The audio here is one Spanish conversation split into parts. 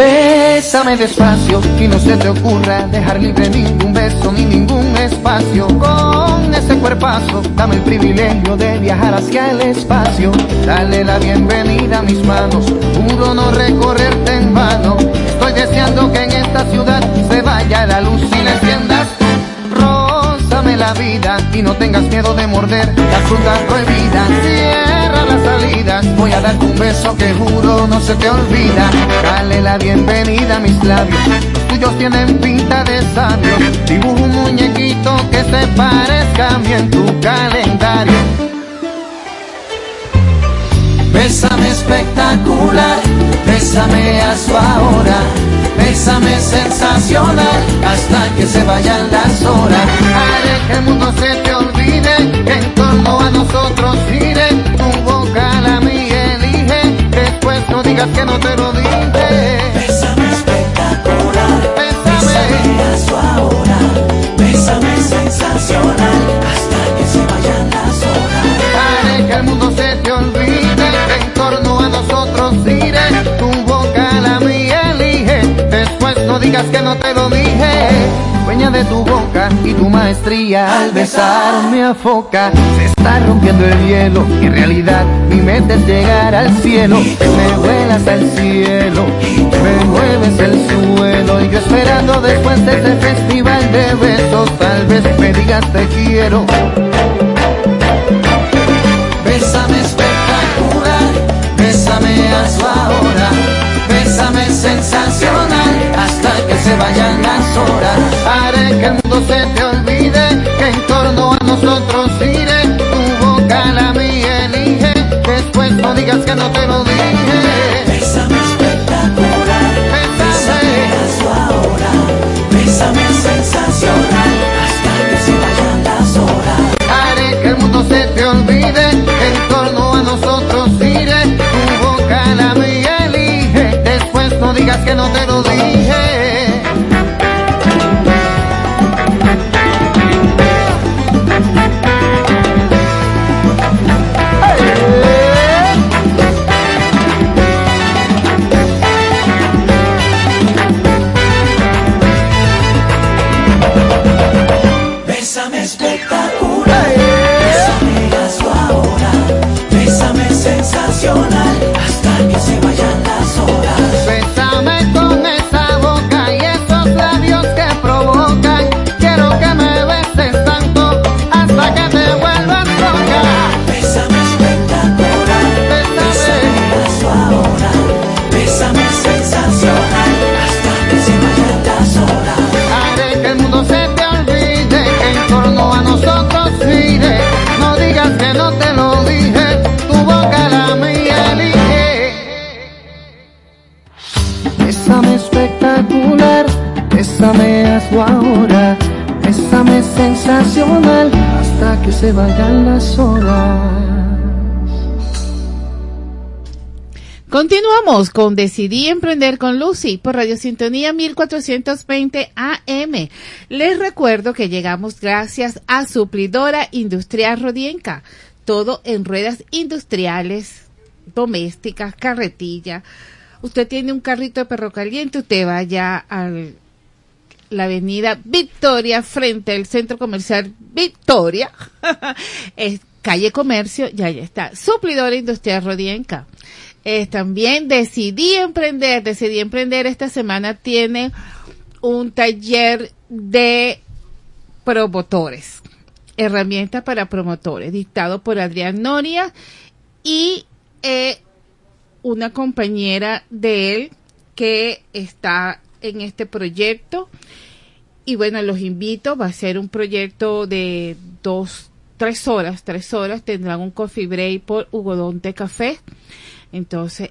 Bésame despacio y no se te ocurra dejar libre ningún beso ni ningún espacio. Con ese cuerpazo, dame el privilegio de viajar hacia el espacio. Dale la bienvenida a mis manos, juro no recorrerte en vano. Estoy deseando que en esta ciudad se vaya la luz y le enciendas Rózame la vida y no tengas miedo de morder la fruta prohibida. Cierra voy a darte un beso que juro no se te olvida. Dale la bienvenida a mis labios, tuyos tienen pinta de sabio. Dibujo un muñequito que se parezca a en tu calendario. Bésame espectacular, bésame a su ahora, bésame sensacional, hasta que se vayan las horas. Haré que el mundo se te olvide, que en torno a nosotros digas que no te lo dije. No digas que no te lo dije. Dueña de tu boca y tu maestría al besar me afoca. Se está rompiendo el hielo y en realidad mi mente es llegar al cielo. Me vuelas al cielo, me mueves el suelo y yo esperando después de ese festival de besos tal vez me digas te quiero. Bésame espectacular, bésame a su que el mundo se te olvide, que en torno a nosotros gire, tu boca la mía elige, después no digas que no te lo dije. Bésame espectacular, bésame su ahora, bésame sensacional, hasta que se vayan las horas. Haré que el mundo se te olvide, que en torno a nosotros gire, tu boca la mía elige, después no digas que no te lo dije. Vayan las horas. Continuamos con Decidí Emprender con Lucy por Radio Sintonía 1420 AM. Les recuerdo que llegamos gracias a Suplidora Industrial Rodienca. Todo en ruedas industriales, domésticas, carretilla. Usted tiene un carrito de perro caliente, usted vaya a la avenida Victoria frente al centro comercial Victoria. es calle Comercio y ahí está. Suplidora Industrial Rodienca. También decidí emprender, decidí emprender esta semana tiene un taller de promotores, herramientas para promotores, dictado por Adrián Noria y eh, una compañera de él que está en este proyecto. Y bueno, los invito, va a ser un proyecto de dos, tres horas, tres horas, tendrán un coffee break por Hugodonte Café. Entonces,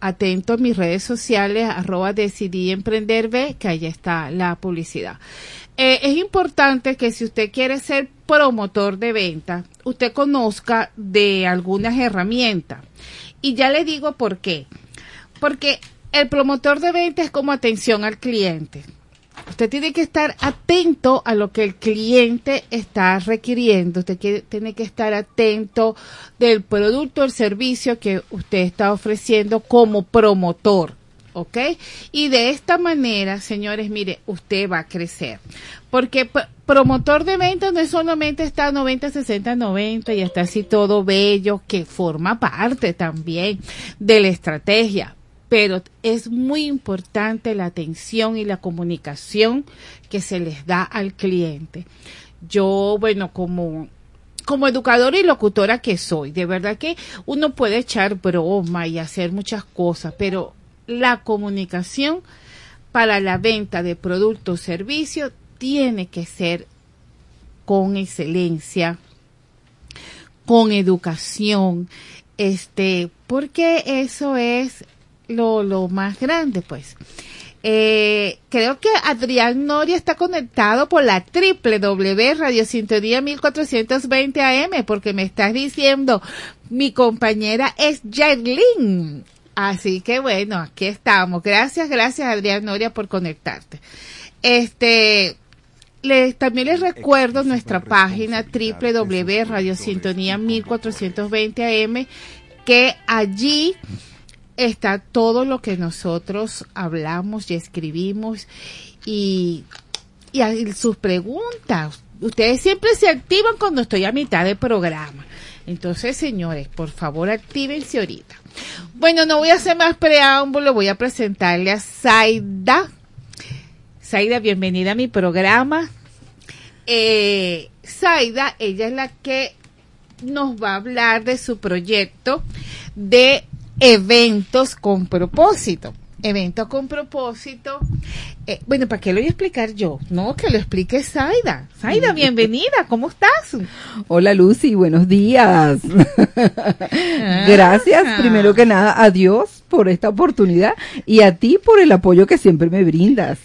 atento a mis redes sociales, arroba decidí emprender que ahí está la publicidad. Eh, es importante que si usted quiere ser promotor de venta, usted conozca de algunas herramientas. Y ya le digo por qué. Porque el promotor de venta es como atención al cliente. Usted tiene que estar atento a lo que el cliente está requiriendo. Usted tiene que estar atento del producto el servicio que usted está ofreciendo como promotor. ¿ok? Y de esta manera, señores, mire, usted va a crecer. Porque promotor de ventas no es solamente está 90, 60, 90 y está así todo bello, que forma parte también de la estrategia. Pero es muy importante la atención y la comunicación que se les da al cliente. Yo, bueno, como como educadora y locutora que soy, de verdad que uno puede echar broma y hacer muchas cosas, pero la comunicación para la venta de productos o servicios tiene que ser con excelencia, con educación, este, porque eso es lo, lo más grande, pues. Eh, creo que Adrián Noria está conectado por la www Radio Sintonía 1420 AM, porque me estás diciendo, mi compañera es Jailin. Así que bueno, aquí estamos. Gracias, gracias Adrián Noria por conectarte. Este, les, también les recuerdo nuestra página www Radio Sintonía 1420 AM, que allí está todo lo que nosotros hablamos y escribimos y, y sus preguntas. Ustedes siempre se activan cuando estoy a mitad de programa. Entonces, señores, por favor, actívense ahorita. Bueno, no voy a hacer más preámbulo, voy a presentarle a Zaida. Zaida, bienvenida a mi programa. Eh, Zaida, ella es la que nos va a hablar de su proyecto de eventos con propósito evento con propósito. Eh, bueno, ¿para qué lo voy a explicar yo? No, que lo explique Zaida. Zaida, bienvenida, ¿cómo estás? Hola Lucy, buenos días. Gracias, ah. primero que nada, a Dios por esta oportunidad y a ti por el apoyo que siempre me brindas.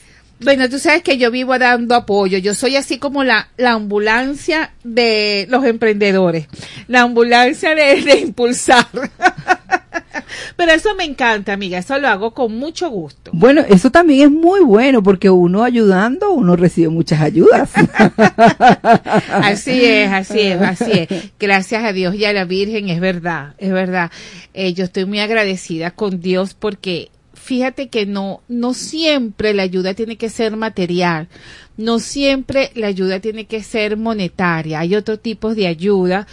Bueno, tú sabes que yo vivo dando apoyo. Yo soy así como la, la ambulancia de los emprendedores. La ambulancia de, de impulsar. Pero eso me encanta, amiga, eso lo hago con mucho gusto. Bueno, eso también es muy bueno porque uno ayudando, uno recibe muchas ayudas. así es, así es, así es. Gracias a Dios y a la Virgen, es verdad, es verdad. Eh, yo estoy muy agradecida con Dios porque fíjate que no, no siempre la ayuda tiene que ser material, no siempre la ayuda tiene que ser monetaria, hay otro tipo de ayuda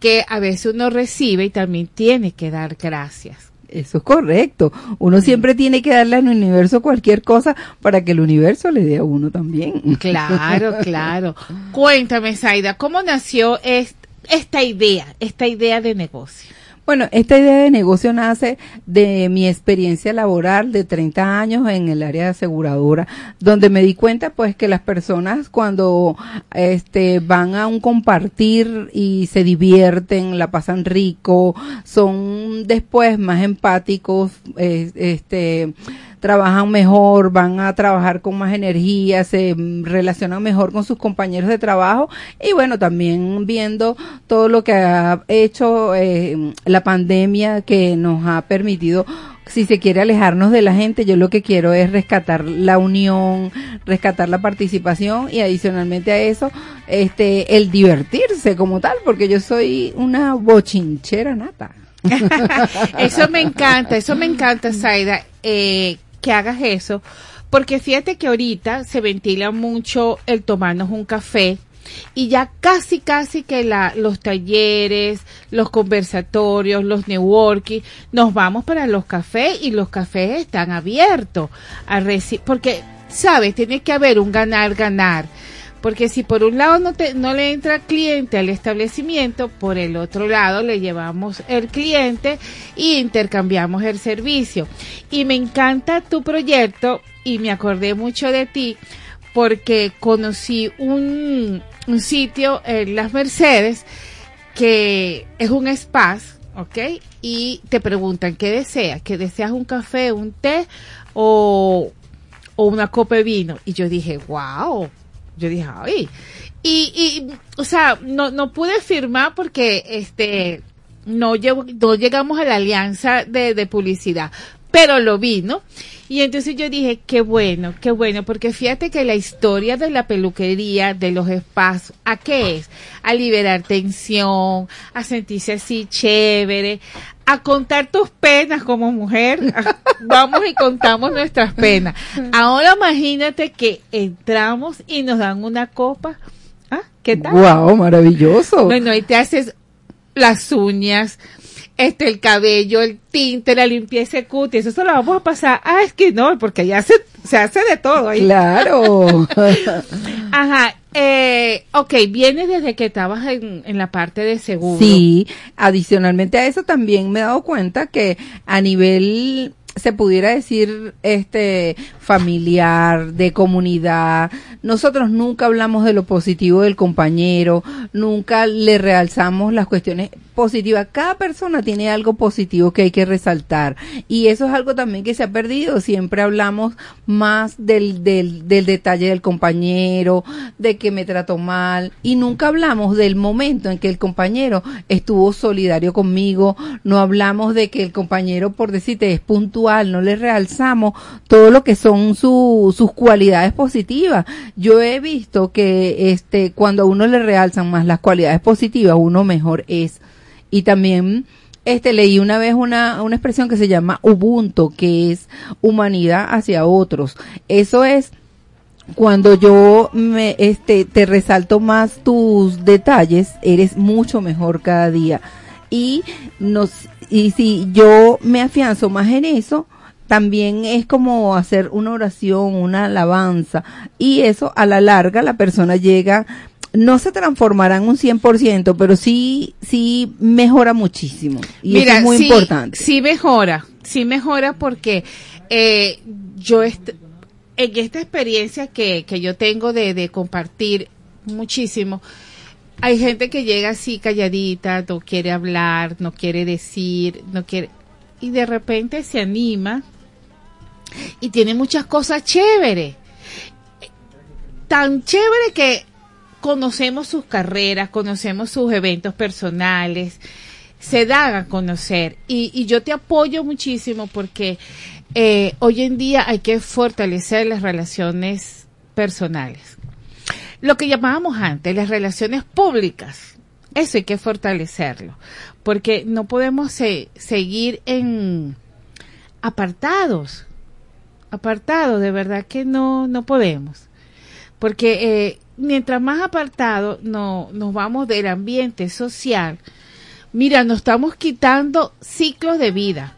que a veces uno recibe y también tiene que dar gracias. Eso es correcto. Uno siempre tiene que darle al universo cualquier cosa para que el universo le dé a uno también. Claro, claro. Cuéntame, Zaida, ¿cómo nació esta idea, esta idea de negocio? Bueno, esta idea de negocio nace de mi experiencia laboral de 30 años en el área de aseguradora, donde me di cuenta pues que las personas cuando este van a un compartir y se divierten, la pasan rico, son después más empáticos, este trabajan mejor, van a trabajar con más energía, se relacionan mejor con sus compañeros de trabajo y bueno, también viendo todo lo que ha hecho eh, la pandemia que nos ha permitido si se quiere alejarnos de la gente, yo lo que quiero es rescatar la unión, rescatar la participación y adicionalmente a eso, este, el divertirse como tal, porque yo soy una bochinchera nata. eso me encanta, eso me encanta, Zaida. Eh, que hagas eso, porque fíjate que ahorita se ventila mucho el tomarnos un café y ya casi casi que la, los talleres, los conversatorios, los networking, nos vamos para los cafés y los cafés están abiertos a porque sabes, tiene que haber un ganar ganar. Porque si por un lado no, te, no le entra cliente al establecimiento, por el otro lado le llevamos el cliente y intercambiamos el servicio. Y me encanta tu proyecto y me acordé mucho de ti porque conocí un, un sitio en Las Mercedes que es un spa, ¿ok? Y te preguntan qué deseas, que deseas un café, un té o, o una copa de vino. Y yo dije, wow, yo dije, ay. Y, y o sea, no, no pude firmar porque este no, no llegamos a la alianza de, de publicidad, pero lo vi, ¿no? Y entonces yo dije, qué bueno, qué bueno, porque fíjate que la historia de la peluquería, de los espacios, ¿a qué es? A liberar tensión, a sentirse así chévere, a contar tus penas como mujer. Vamos y contamos nuestras penas. Ahora imagínate que entramos y nos dan una copa. ¿Ah? ¿Qué tal? Wow, maravilloso. Bueno, ahí te haces las uñas, este, el cabello, el tinte, la limpieza de cutis, eso se lo vamos a pasar. Ah, es que no, porque ya se, se hace de todo ahí. Claro. Ajá, eh, ok, viene desde que estabas en, en la parte de seguro. Sí, adicionalmente a eso también me he dado cuenta que a nivel se pudiera decir este familiar, de comunidad. Nosotros nunca hablamos de lo positivo del compañero, nunca le realzamos las cuestiones positivas. Cada persona tiene algo positivo que hay que resaltar y eso es algo también que se ha perdido. Siempre hablamos más del, del, del detalle del compañero, de que me trató mal y nunca hablamos del momento en que el compañero estuvo solidario conmigo. No hablamos de que el compañero, por decirte, es puntual, no le realzamos todo lo que son su, sus cualidades positivas. Yo he visto que este, cuando a uno le realzan más las cualidades positivas, uno mejor es. Y también, este, leí una vez una, una expresión que se llama Ubuntu, que es humanidad hacia otros. Eso es cuando yo me, este, te resalto más tus detalles, eres mucho mejor cada día. Y nos, y si yo me afianzo más en eso, también es como hacer una oración, una alabanza. Y eso a la larga la persona llega, no se transformará en un 100%, pero sí, sí mejora muchísimo. Y eso es muy sí, importante. Sí mejora, sí mejora porque eh, yo est en esta experiencia que, que yo tengo de, de compartir muchísimo, hay gente que llega así calladita, no quiere hablar, no quiere decir, no quiere, y de repente se anima y tiene muchas cosas chéveres. Tan chévere que conocemos sus carreras, conocemos sus eventos personales, se dan a conocer. Y, yo te apoyo muchísimo porque eh, hoy en día hay que fortalecer las relaciones personales. Lo que llamábamos antes, las relaciones públicas. Eso hay que fortalecerlo. Porque no podemos se, seguir en apartados. Apartados, de verdad que no, no podemos. Porque eh, mientras más apartado no, nos vamos del ambiente social, mira, nos estamos quitando ciclos de vida.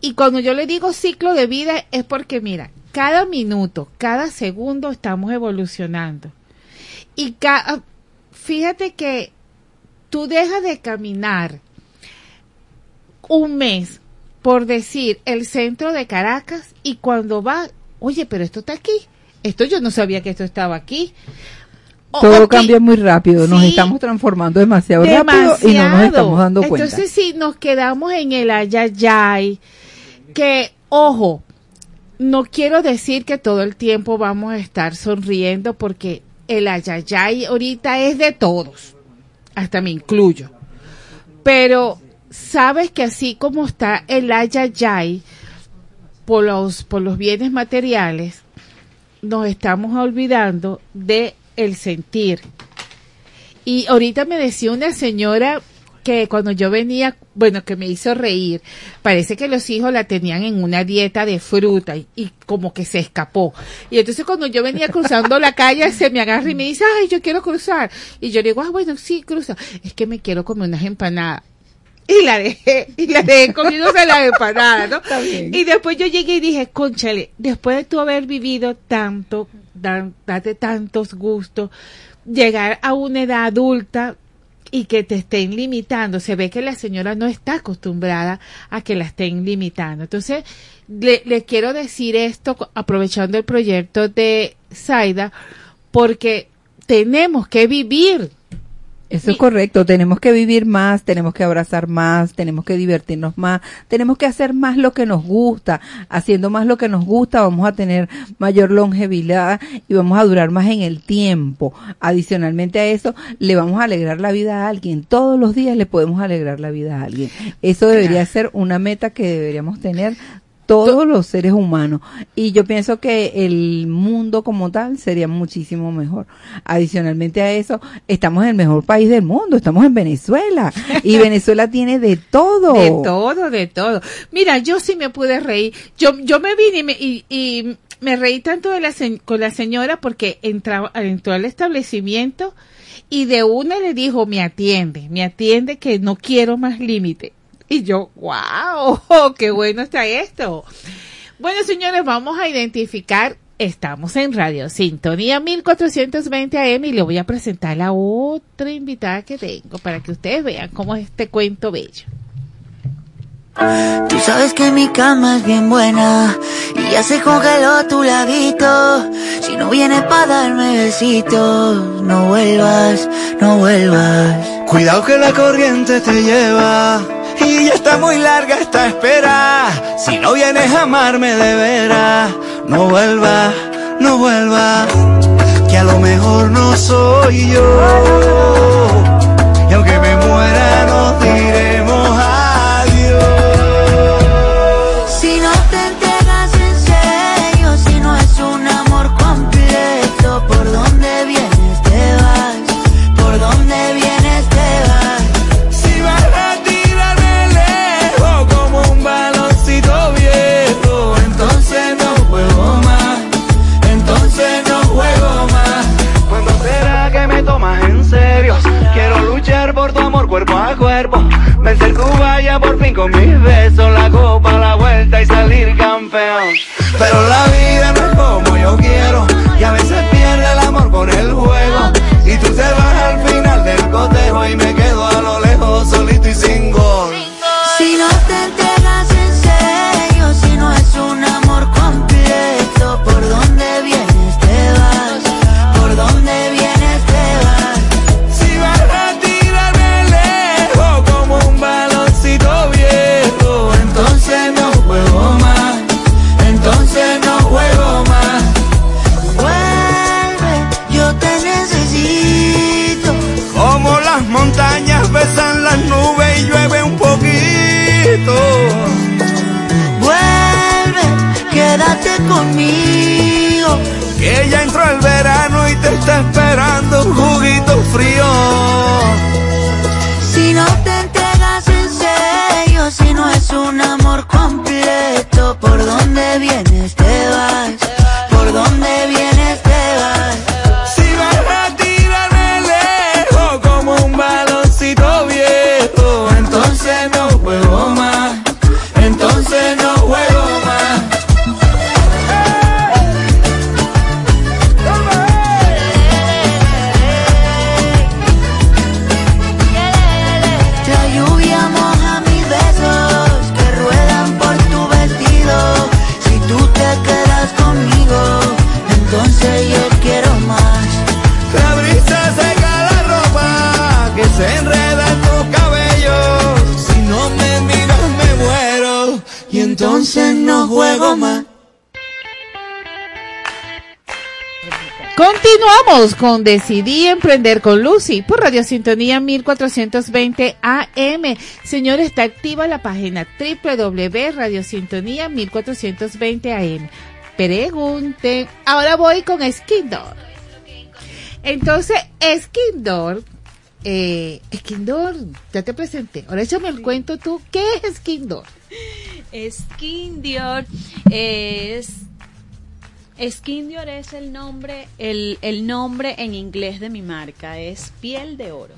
Y cuando yo le digo ciclo de vida es porque, mira, cada minuto, cada segundo estamos evolucionando. Y cada, fíjate que tú dejas de caminar un mes, por decir, el centro de Caracas y cuando va, oye, pero esto está aquí. Esto yo no sabía que esto estaba aquí. Todo cambia muy rápido, nos Sí. estamos transformando demasiado, rápido y no nos estamos dando cuenta. Entonces, si nos quedamos en el ayayay, que, ojo, no quiero decir que todo el tiempo vamos a estar sonriendo porque el ayayay ahorita es de todos, hasta me incluyo. Pero sabes que así como está el ayayay por los, por los bienes materiales, nos estamos olvidando de el sentir. Y ahorita me decía una señora que cuando yo venía, bueno, que me hizo reír, parece que los hijos la tenían en una dieta de fruta y, y como que se escapó. Y entonces cuando yo venía cruzando la calle, se me agarra y me dice, ay, yo quiero cruzar. Y yo le digo, ah, bueno, sí, cruza. Es que me quiero comer unas empanadas. Y la dejé, y la dejé comiéndose las empanadas, ¿no? Y después yo llegué y dije, conchale, después de tú haber vivido tanto, date tantos gustos, llegar a una edad adulta y que te estén limitando, se ve que la señora no está acostumbrada a que la estén limitando. Entonces, le, le quiero decir esto aprovechando el proyecto de Zaida, porque tenemos que vivir. Eso es correcto, tenemos que vivir más, tenemos que abrazar más, tenemos que divertirnos más, tenemos que hacer más lo que nos gusta, haciendo más lo que nos gusta vamos a tener mayor longevidad y vamos a durar más en el tiempo. Adicionalmente a eso, le vamos a alegrar la vida a alguien, todos los días le podemos alegrar la vida a alguien. Eso debería ser una meta que deberíamos tener todos los seres humanos. Y yo pienso que el mundo como tal sería muchísimo mejor. Adicionalmente a eso, estamos en el mejor país del mundo, estamos en Venezuela. Y Venezuela tiene de todo. De todo, de todo. Mira, yo sí me pude reír. Yo, yo me vine y me, y, y me reí tanto de la, con la señora porque entró, entró al establecimiento y de una le dijo, me atiende, me atiende que no quiero más límite. Y yo, wow, qué bueno está esto. Bueno, señores, vamos a identificar. Estamos en Radio Sintonía 1420 AM y le voy a presentar la otra invitada que tengo para que ustedes vean cómo es este cuento bello. Tú sabes que mi cama es bien buena y ya se congeló tu ladito. Si no vienes para darme besitos, no vuelvas, no vuelvas. Cuidado que la corriente te lleva y ya está muy larga esta espera. Si no vienes a amarme de veras, no vuelvas, no vuelvas. Que a lo mejor no soy yo. Y aunque me muera, nos diremos adiós. Cuerpo a cuerpo, vencer Cuba ya por fin con mis besos, la copa, la vuelta y salir campeón. Pero la vida no es como yo quiero, y a veces pierde el amor por el juego, y tú te vas al final del cotejo y me quedo a lo lejos solito y sin gol. Si no te llueve un poquito. Vuelve, quédate conmigo. Que ya entró el verano y te está esperando un juguito frío. Continuamos con Decidí Emprender con Lucy por Radio Sintonía 1420 AM. Señor, está activa la página www.radiosintonía 1420 AM. Pregunte. Ahora voy con Skindor. Entonces, Skindor, eh, Skindor, ya te presenté. Ahora échame el cuento tú. ¿Qué es Skindor? Skin Dior es Skin Dior es el nombre el, el nombre en inglés de mi marca es piel de oro.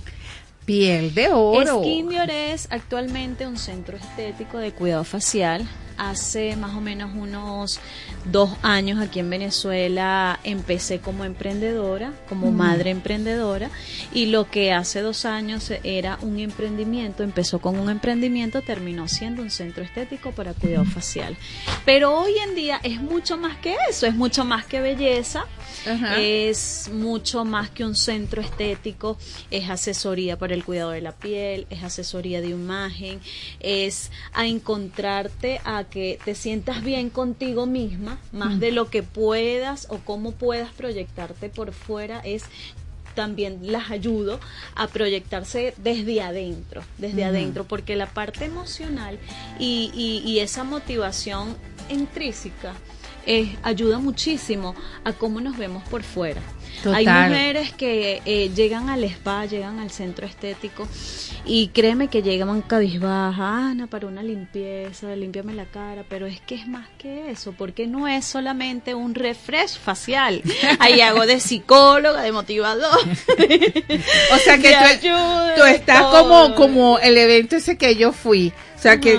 Piel de oro. Skin Dior es actualmente un centro estético de cuidado facial. Hace más o menos unos dos años aquí en Venezuela empecé como emprendedora, como madre emprendedora, y lo que hace dos años era un emprendimiento, empezó con un emprendimiento, terminó siendo un centro estético para cuidado facial. Pero hoy en día es mucho más que eso, es mucho más que belleza, Ajá. es mucho más que un centro estético, es asesoría para el cuidado de la piel, es asesoría de imagen, es a encontrarte a que te sientas bien contigo misma, más de lo que puedas o cómo puedas proyectarte por fuera, es también las ayudo a proyectarse desde adentro, desde adentro, porque la parte emocional y, y- y esa motivación intrínseca eh, ayuda muchísimo a cómo nos vemos por fuera. Hay mujeres que eh, llegan al spa, llegan al centro estético y créeme que llegan cabizbaja, Ana, para una limpieza, límpiame la cara, pero es que es más que eso, porque no es solamente un refresh facial. Ahí hago de psicóloga, de motivador. O sea que tú, tú estás como, como el evento ese que yo fui. O sea que.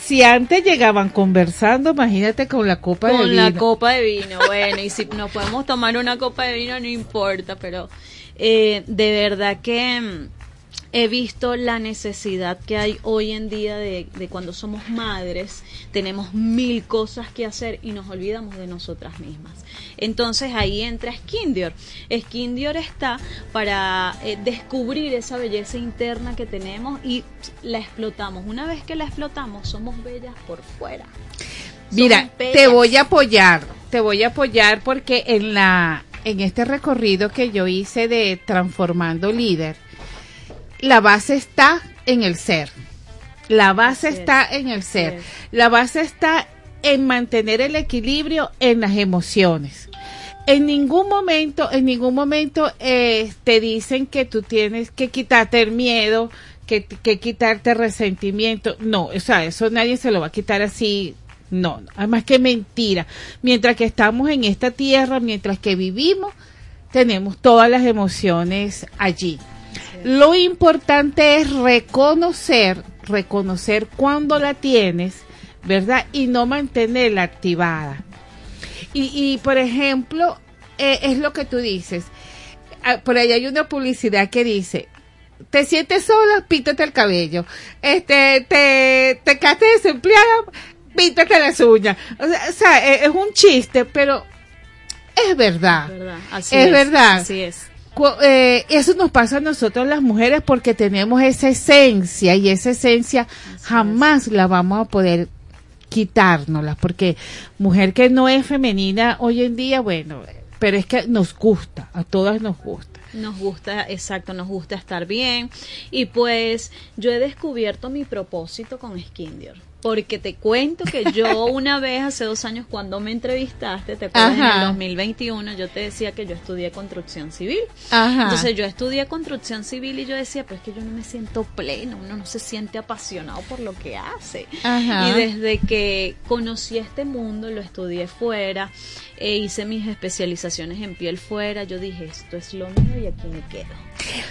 Si antes llegaban conversando, imagínate con la copa de con vino. la copa de vino. Bueno, y si nos podemos tomar una copa de vino, no importa, pero eh, de verdad que mm, he visto la necesidad que hay hoy en día de, de cuando somos madres, tenemos mil cosas que hacer y nos olvidamos de nosotras mismas. Entonces ahí entra Skin Dior. Skin Dior está para eh, descubrir esa belleza interna que tenemos y la explotamos. Una vez que la explotamos, somos bellas por fuera. Mira, te voy a apoyar, te voy a apoyar porque en la en este recorrido que yo hice de transformando líder, la base está en el ser. La base Así es, está en el ser. es. La base está en mantener el equilibrio en las emociones. En ningún momento, en ningún momento eh, te dicen que tú tienes que quitarte el miedo, que, que quitarte resentimiento. No, o sea, eso nadie se lo va a quitar así. No, no. además que mentira. Mientras que estamos en esta tierra, mientras que vivimos, tenemos todas las emociones allí. Lo importante es reconocer, reconocer cuando la tienes, ¿verdad? Y no mantenerla activada. Y, y por ejemplo, eh, es lo que tú dices. Ah, Por ahí hay una publicidad que dice, te sientes sola, píntate el cabello. Este, te, te quedaste desempleada, píntate las uñas. O sea, eh, es un chiste, pero es verdad. Es verdad, así Es verdad. Así es. Eh, eso nos pasa a nosotros las mujeres porque tenemos esa esencia y esa esencia jamás la vamos a poder quitárnosla porque mujer que no es femenina hoy en día, bueno, pero es que nos gusta, a todas nos gusta. Nos gusta, exacto, nos gusta estar bien. Y pues yo he descubierto mi propósito con Skin Dior. Porque te cuento que yo una vez hace dos años cuando me entrevistaste, te acuerdas en el 2021, yo te decía que yo estudié construcción civil. Ajá. Entonces yo estudié construcción civil y yo decía, pues que yo no me siento pleno, uno no se siente apasionado por lo que hace. Ajá. Y desde que conocí este mundo, lo estudié fuera, e hice mis especializaciones en piel fuera, yo dije, esto es lo mío y aquí me quedo.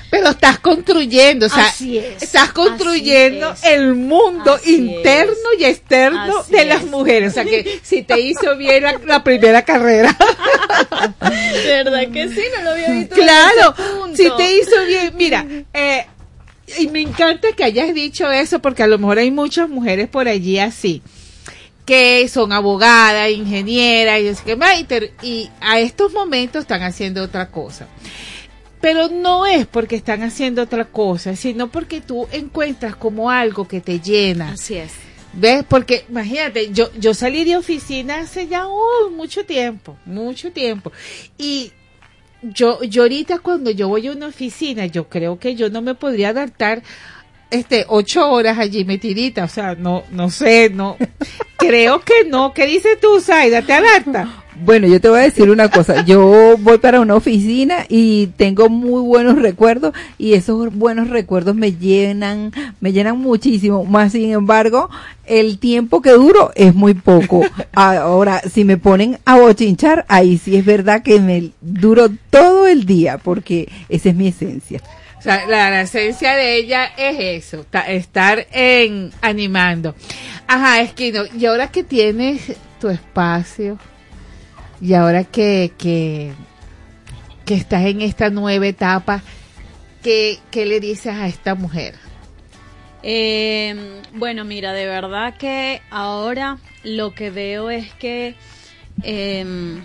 Pero estás construyendo, o sea, Así es, estás construyendo así es. el mundo Así interno y externo de las es. mujeres. O sea, que si te hizo bien la, la primera carrera. ¿Verdad que sí? No lo había visto. Claro, si te hizo bien, mira, eh, y me encanta que hayas dicho eso porque a lo mejor hay muchas mujeres por allí así que son abogadas, ingenieras y, que, "Ay, ter- y a estos momentos están haciendo otra cosa. Pero no es porque están haciendo otra cosa, sino porque tú encuentras como algo que te llena. Así es. ¿Ves? Porque imagínate, yo, yo salí de oficina hace ya uh, mucho tiempo, mucho tiempo. Y yo, yo ahorita cuando yo voy a una oficina, yo creo que yo no me podría adaptar este ocho horas allí metidita, o sea, no, no sé, no, creo que no. ¿Qué dices tú, Zaida? ¿Te adapta? Bueno, yo te voy a decir una cosa. Yo voy para una oficina y tengo muy buenos recuerdos y esos buenos recuerdos me llenan, me llenan muchísimo. Más sin embargo, el tiempo que duro es muy poco. Ahora, si me ponen a bochinchar, ahí sí es verdad que me duro todo el día porque esa es mi esencia. La, esencia de ella es eso, ta- estar en animando. Ajá, Esquino, y ahora que tienes tu espacio, y ahora que, que, que estás en esta nueva etapa, ¿qué, qué le dices a esta mujer? Eh, bueno, mira, de verdad que ahora lo que veo es que em,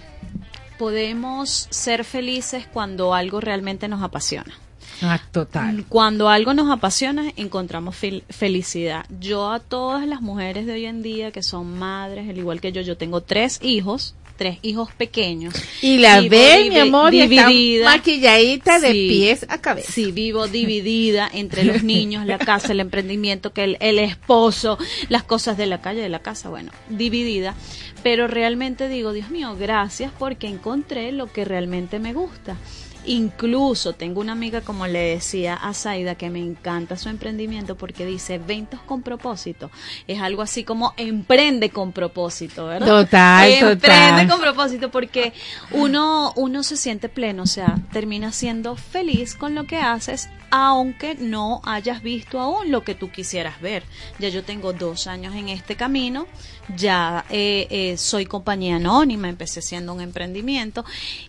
podemos ser felices cuando algo realmente nos apasiona. Ah, total. Cuando algo nos apasiona, encontramos fel- felicidad. Yo a todas las mujeres de hoy en día que son madres, al igual que yo, yo tengo tres hijos, tres hijos pequeños. Y la Vivo ve, mi amor, y está dividida. maquilladita de Sí. pies a cabeza. Sí, vivo dividida entre los niños, la casa, el emprendimiento, que el, el esposo, las cosas de la calle, de la casa, bueno, dividida. Pero realmente digo, Dios mío, gracias porque encontré lo que realmente me gusta. Incluso tengo una amiga, como le decía a Zaida, que me encanta su emprendimiento porque dice ventas con propósito. Es algo así como emprende con propósito, ¿verdad? Total, Emprende total. con propósito porque uno, uno se siente pleno, o sea, termina siendo feliz con lo que haces, aunque no hayas visto aún lo que tú quisieras ver. Ya yo tengo dos años en este camino, ya eh, eh, soy compañía anónima, empecé siendo un emprendimiento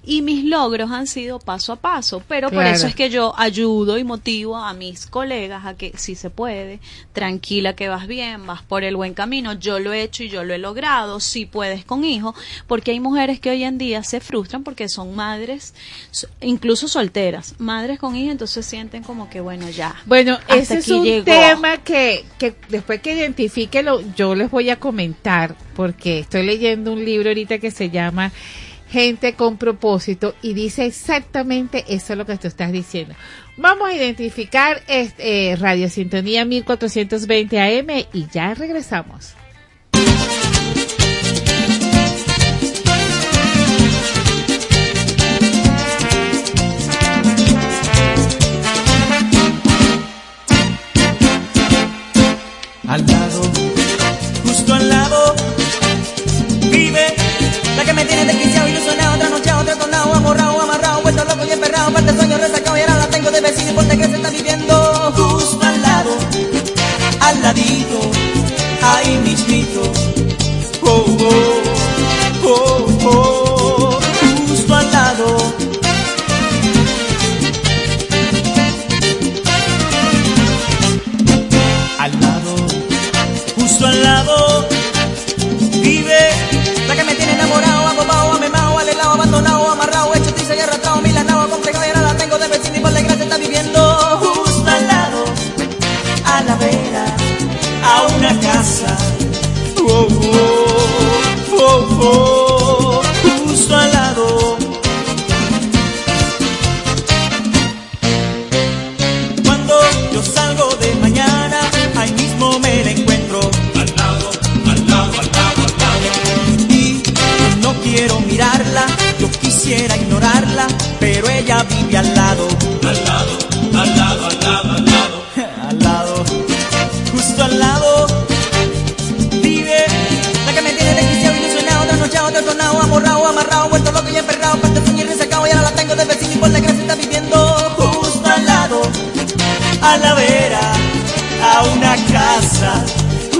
y mis logros han sido paso a paso, pero por eso es que yo ayudo y motivo a mis colegas a que si se puede, tranquila que vas bien, vas por el buen camino, yo lo he hecho y yo lo he logrado, si puedes con hijos, porque hay mujeres que hoy en día se frustran porque son madres, so- incluso solteras, madres con hijos, entonces sienten como que bueno, ya. Bueno, ese es un llegó. tema que, que después que identifique lo, yo les voy a comentar porque estoy leyendo un libro ahorita que se llama Gente con propósito y dice exactamente eso lo que tú estás diciendo. Vamos a identificar este, eh, Radio Sintonía 1420 AM y ya regresamos. Al me tiene desquiciado, ilusionado, otra noche, otro tornado, amorrado, amarrado, vuelto loco y emperrado, parte sueño resacado y ahora la tengo de vecino por que se oh,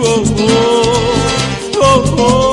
Oh, oh, oh, oh,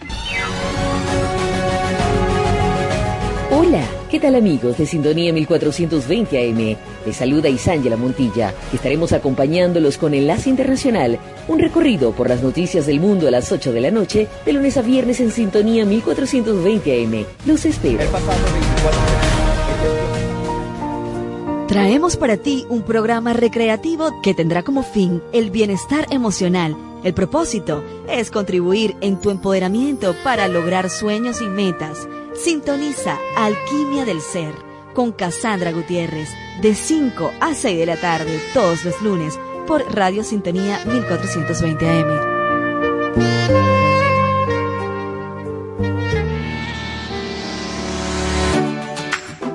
¿Qué tal amigos de Sintonía 1420 AM? Les saluda Isángela Montilla, estaremos acompañándolos con Enlace Internacional, un recorrido por las noticias del mundo a las 8 de la noche, de lunes a viernes en Sintonía 1420 AM. Los espero. Traemos para ti un programa recreativo que tendrá como fin el bienestar emocional. El propósito es contribuir en tu empoderamiento para lograr sueños y metas. Sintoniza Alquimia del Ser con Cassandra Gutiérrez de 5 a 6 de la tarde todos los lunes por Radio Sintonía 1420 AM.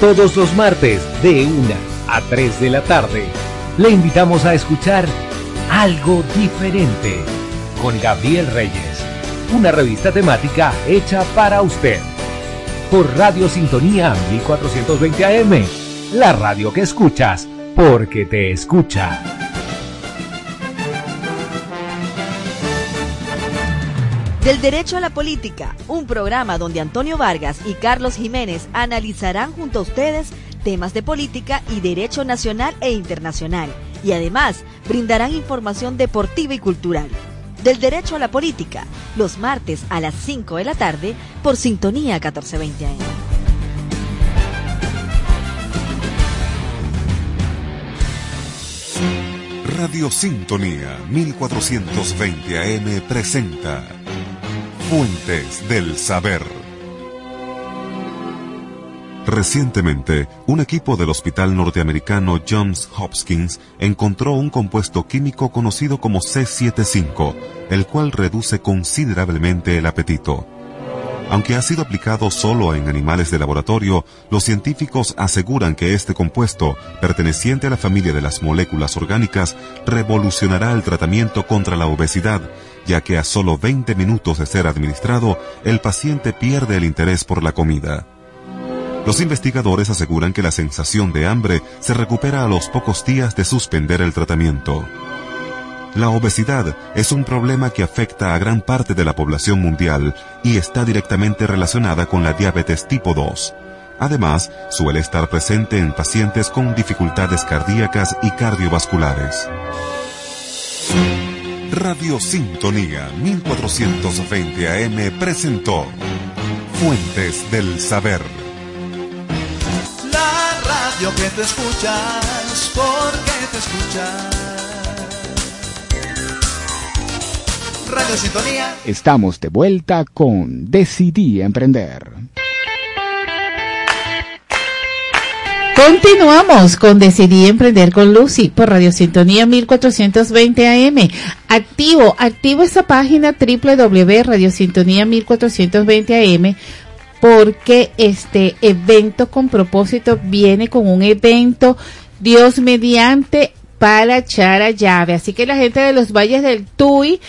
Todos los martes de 1 a 3 de la tarde. Le invitamos a escuchar Algo Diferente con Gabriel Reyes, una revista temática hecha para usted. Por Radio Sintonía 1420 AM, la radio que escuchas porque te escucha. Del Derecho a la Política, un programa donde Antonio Vargas y Carlos Jiménez analizarán junto a ustedes temas de política y derecho nacional e internacional, y además brindarán información deportiva y cultural. Del Derecho a la Política, los martes a las 5 de la tarde por Sintonía 1420 AM. Radio Sintonía 1420 AM presenta Fuentes del Saber. Recientemente, un equipo del hospital norteamericano Johns Hopkins encontró un compuesto químico conocido como C75, el cual reduce considerablemente el apetito. Aunque ha sido aplicado solo en animales de laboratorio, los científicos aseguran que este compuesto, perteneciente a la familia de las moléculas orgánicas, revolucionará el tratamiento contra la obesidad, ya que a solo 20 minutos de ser administrado, el paciente pierde el interés por la comida. Los investigadores aseguran que la sensación de hambre se recupera a los pocos días de suspender el tratamiento. La obesidad es un problema que afecta a gran parte de la población mundial y está directamente relacionada con la diabetes tipo 2. Además, suele estar presente en pacientes con dificultades cardíacas y cardiovasculares. Radio Sintonía 1420 AM presentó Fuentes del Saber. La radio que te escuchas, porque te escuchas. Radio Sintonía. Estamos de vuelta con Decidí Emprender. Continuamos con Decidí Emprender con Lucy por Radio Sintonía 1420 AM. Activo, activo esa página www.radiosintonía 1420 AM porque este evento con propósito viene con un evento Dios mediante para Chara Llave. Así que la gente de los valles del Tuy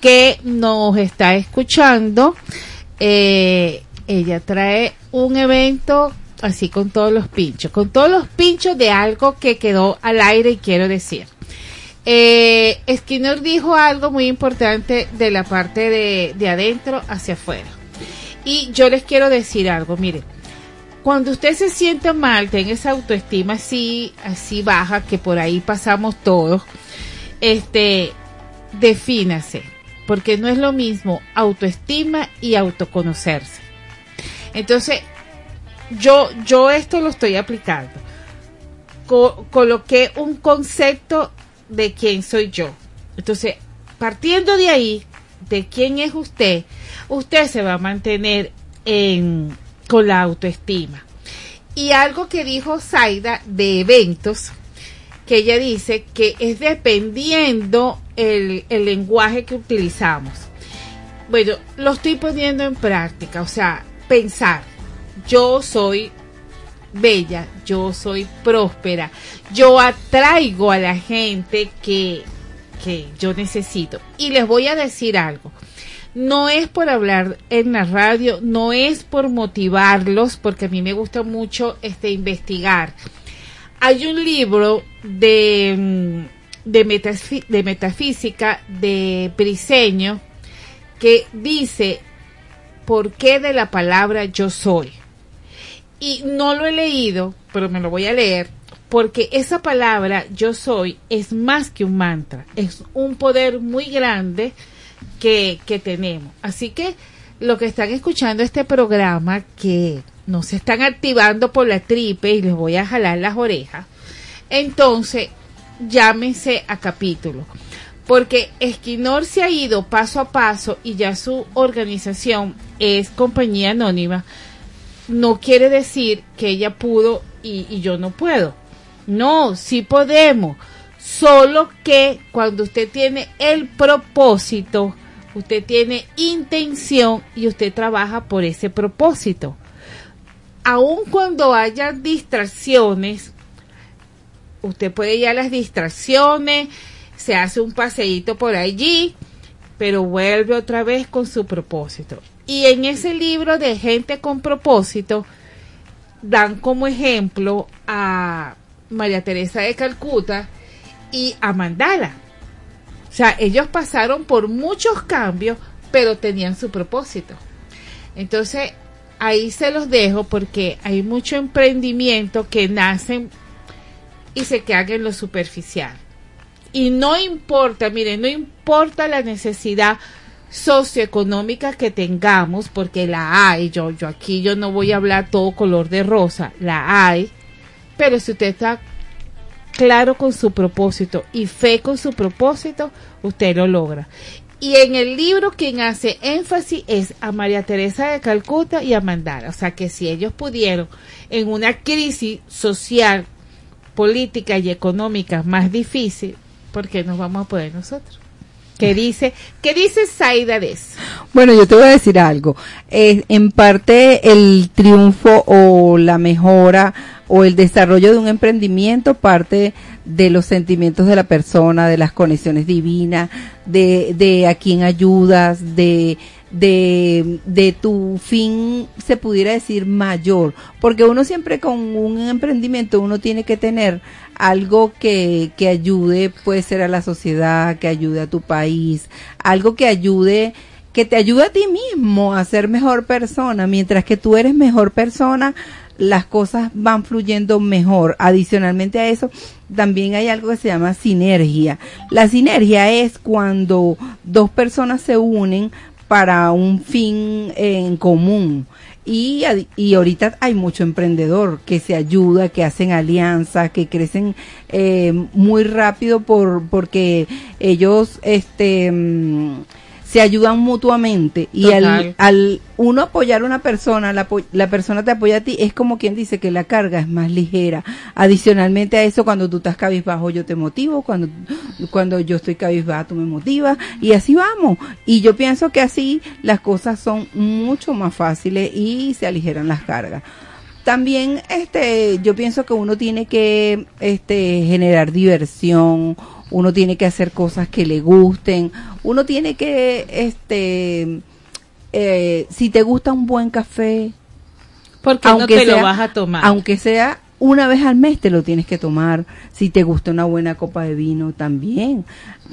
que nos está escuchando, eh, ella trae un evento así con todos los pinchos, con todos los pinchos de algo que quedó al aire y quiero decir. Eh, Skinner dijo algo muy importante de la parte de, de adentro hacia afuera. Y yo les quiero decir algo, miren, cuando usted se sienta mal, tenga esa autoestima así, así baja, que por ahí pasamos todos, este, defínase, porque no es lo mismo autoestima y autoconocerse. Entonces, yo, yo esto lo estoy aplicando. co- coloqué un concepto de quién soy yo. Entonces, partiendo de ahí, de quién es usted, usted se va a mantener en, con la autoestima. Y algo que dijo Zaida de eventos, que ella dice que es dependiendo el, el lenguaje que utilizamos. Bueno, lo estoy poniendo en práctica, o sea, pensar, yo soy bella, yo soy próspera, yo atraigo a la gente que, que yo necesito. Y les voy a decir algo, no es por hablar en la radio, no es por motivarlos, porque a mí me gusta mucho este investigar. Hay un libro de, mm, de, de metafísica de Briseño que dice por qué de la palabra yo soy. Y no lo he leído, pero me lo voy a leer, porque esa palabra yo soy es más que un mantra, es un poder muy grande que, que tenemos. Así que lo que están escuchando este programa, que no se están activando por la tripe y les voy a jalar las orejas, entonces llámense a capítulo. Porque Esquinor se ha ido paso a paso y ya su organización es compañía anónima, no quiere decir que ella pudo y, yo no puedo. No, sí podemos. Solo que cuando usted tiene el propósito, usted tiene intención y usted trabaja por ese propósito. Aun cuando haya distracciones, usted puede ir a las distracciones, se hace un paseíto por allí, pero vuelve otra vez con su propósito. Y en ese libro de gente con propósito, dan como ejemplo a María Teresa de Calcuta y a Mandala. O sea, ellos pasaron por muchos cambios, pero tenían su propósito. Entonces, ahí se los dejo porque hay mucho emprendimiento que nacen y se quedan en lo superficial. Y no importa, miren, no importa la necesidad socioeconómica que tengamos, porque la hay, yo, yo aquí yo no voy a hablar todo color de rosa, la hay, pero si usted está claro con su propósito y fe con su propósito, usted lo logra. Y en el libro quien hace énfasis es a María Teresa de Calcuta y a Mandala. O sea que si ellos pudieron en una crisis social, política y económica más difícil, ¿por qué nos vamos a poder nosotros? ¿Qué dice, qué dice Saida de eso? Bueno, yo te voy a decir algo. Eh, en parte el triunfo o la mejora o el desarrollo de un emprendimiento parte de los sentimientos de la persona, de las conexiones divinas, de, de a quién ayudas, de, de, de tu fin, se pudiera decir mayor. Porque uno siempre con un emprendimiento, uno tiene que tener algo que, que ayude, puede ser a la sociedad, que ayude a tu país, algo que ayude que te ayude a ti mismo a ser mejor persona. Mientras que tú eres mejor persona, las cosas van fluyendo mejor. Adicionalmente a eso, también hay algo que se llama sinergia. La sinergia es cuando dos personas se unen para un fin en común. Y, y ahorita hay mucho emprendedor que se ayuda, que hacen alianzas, que crecen eh, muy rápido por porque ellos este mm, se ayudan mutuamente y al, al uno apoyar a una persona, la, la persona te apoya a ti, es como quien dice que la carga es más ligera. Adicionalmente a eso, cuando tú estás cabizbajo, yo te motivo, cuando, cuando yo estoy cabizbajo, tú me motivas, y así vamos. Y yo pienso que así las cosas son mucho más fáciles y se aligeran las cargas. También, este, yo pienso que uno tiene que, este, generar diversión, uno tiene que hacer cosas que le gusten, uno tiene que, este, eh, si te gusta un buen café, Porque no te lo vas a tomar. aunque sea una vez al mes te lo tienes que tomar. Si te gusta una buena copa de vino también.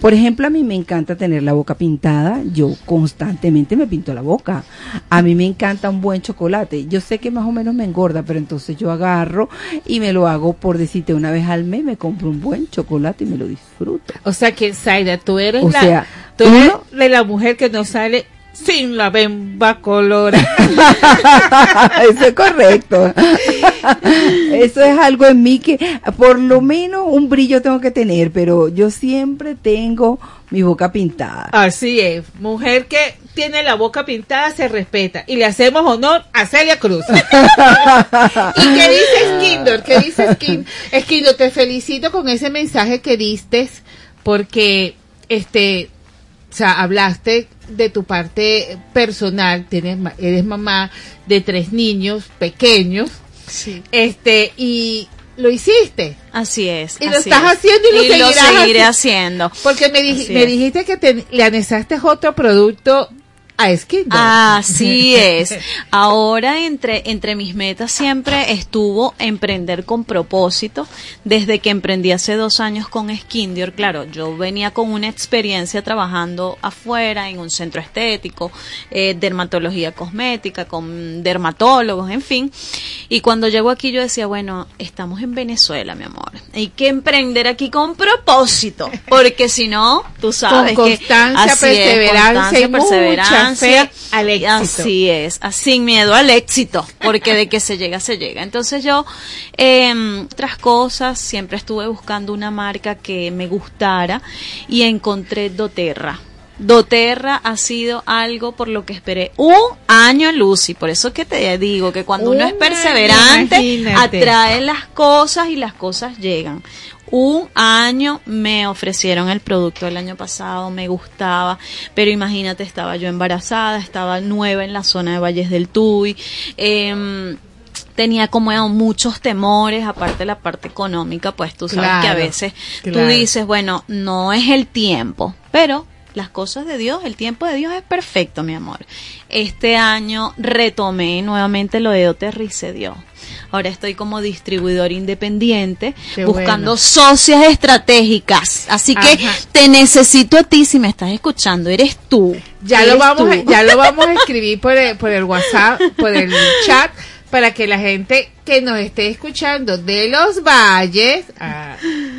Por ejemplo, a mí me encanta tener la boca pintada. Yo constantemente me pinto la boca. A mí me encanta un buen chocolate. Yo sé que más o menos me engorda, pero entonces yo agarro y me lo hago por decirte una vez al mes, me compro un buen chocolate y me lo disfruto. O sea que, Zaida, tú eres O la, sea, tú eres uno- de la mujer que no sale sin la bemba colora. Eso es correcto. Eso es algo en mí que por lo menos un brillo tengo que tener, pero yo siempre tengo mi boca pintada. Así es, mujer que tiene la boca pintada se respeta y le hacemos honor a Celia Cruz. ¿Y qué dice Skindor? ¿Qué dice Skindor? Skindor, te felicito con ese mensaje que diste porque este o sea, hablaste de tu parte personal, tienes eres mamá de tres niños pequeños. Este, y lo hiciste. Así es. Y lo así estás es. haciendo y lo seguirás seguiré haciendo. Porque me, dij- me dijiste que te- le anexaste otro producto a Skindor. Así es. Ahora entre, entre mis metas siempre estuvo emprender con propósito. Desde que emprendí hace dos años con Skindior, claro, yo venía con una experiencia trabajando afuera en un centro estético, eh, dermatología cosmética, con dermatólogos, en fin. Y cuando llego aquí yo decía, bueno, estamos en Venezuela, mi amor. Hay que emprender aquí con propósito. Porque si no, tú sabes Con que constancia, así es, perseverancia constancia, y mucha perseverancia. Al éxito. Así es, sin miedo al éxito, porque de que se llega, se llega. Entonces yo, eh, otras cosas, siempre estuve buscando una marca que me gustara y encontré doTERRA. doTERRA ha sido algo por lo que esperé un año, Lucy. Por eso que te digo que cuando uno Un es perseverante, imagínate. atrae las cosas y las cosas llegan. Un año me ofrecieron el producto el año pasado, me gustaba, pero imagínate, estaba yo embarazada, estaba nueva en la zona de Valles del Tuy, em, tenía como muchos temores, aparte de la parte económica, pues tú sabes que a Claro, veces tú dices, bueno, no es el tiempo, pero las cosas de Dios, el tiempo de Dios es perfecto, mi amor. Este año retomé nuevamente lo de doTERRA y se dio. Ahora estoy como distribuidor independiente, Qué buscando bueno. socias estratégicas. Así que te necesito a ti si me estás escuchando, eres tú. Ya Eres lo vamos, tú. ya lo vamos a escribir por el, por el WhatsApp, por el chat, para que la gente que nos esté escuchando de los valles, ah,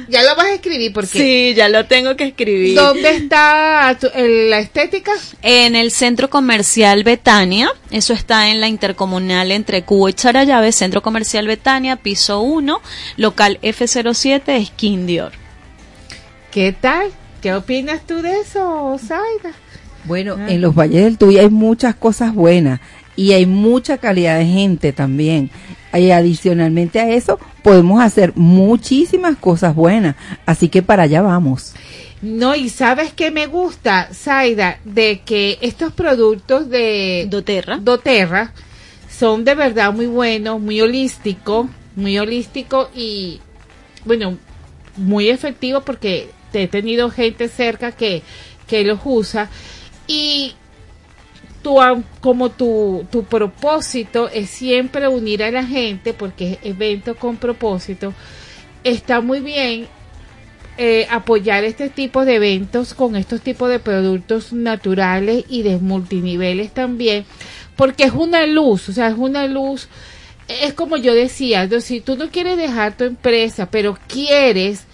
ya lo vas a escribir porque Sí, ya lo tengo que escribir. ¿dónde está tu- el- la estética? En el centro comercial Betania, eso está en la intercomunal entre Cubo y Charayave, centro comercial Betania, piso 1, local F07, Skin Dior. ¿Qué tal? ¿Qué opinas tú de eso, Zaida? Bueno, en los valles del Tuy hay muchas cosas buenas y hay mucha calidad de gente también. Y adicionalmente a eso, podemos hacer muchísimas cosas buenas. Así que para allá vamos. No, y sabes que me gusta, Zaida, de que estos productos de doTERRA, doTERRA son de verdad muy buenos, muy holísticos, muy holístico y bueno, muy efectivo porque te he tenido gente cerca que, que los usa y como tu, tu propósito es siempre unir a la gente porque es evento con propósito, está muy bien eh, apoyar este tipo de eventos con estos tipos de productos naturales y de multiniveles también, porque es una luz, o sea, es una luz, es como yo decía, si tú no quieres dejar tu empresa, pero quieres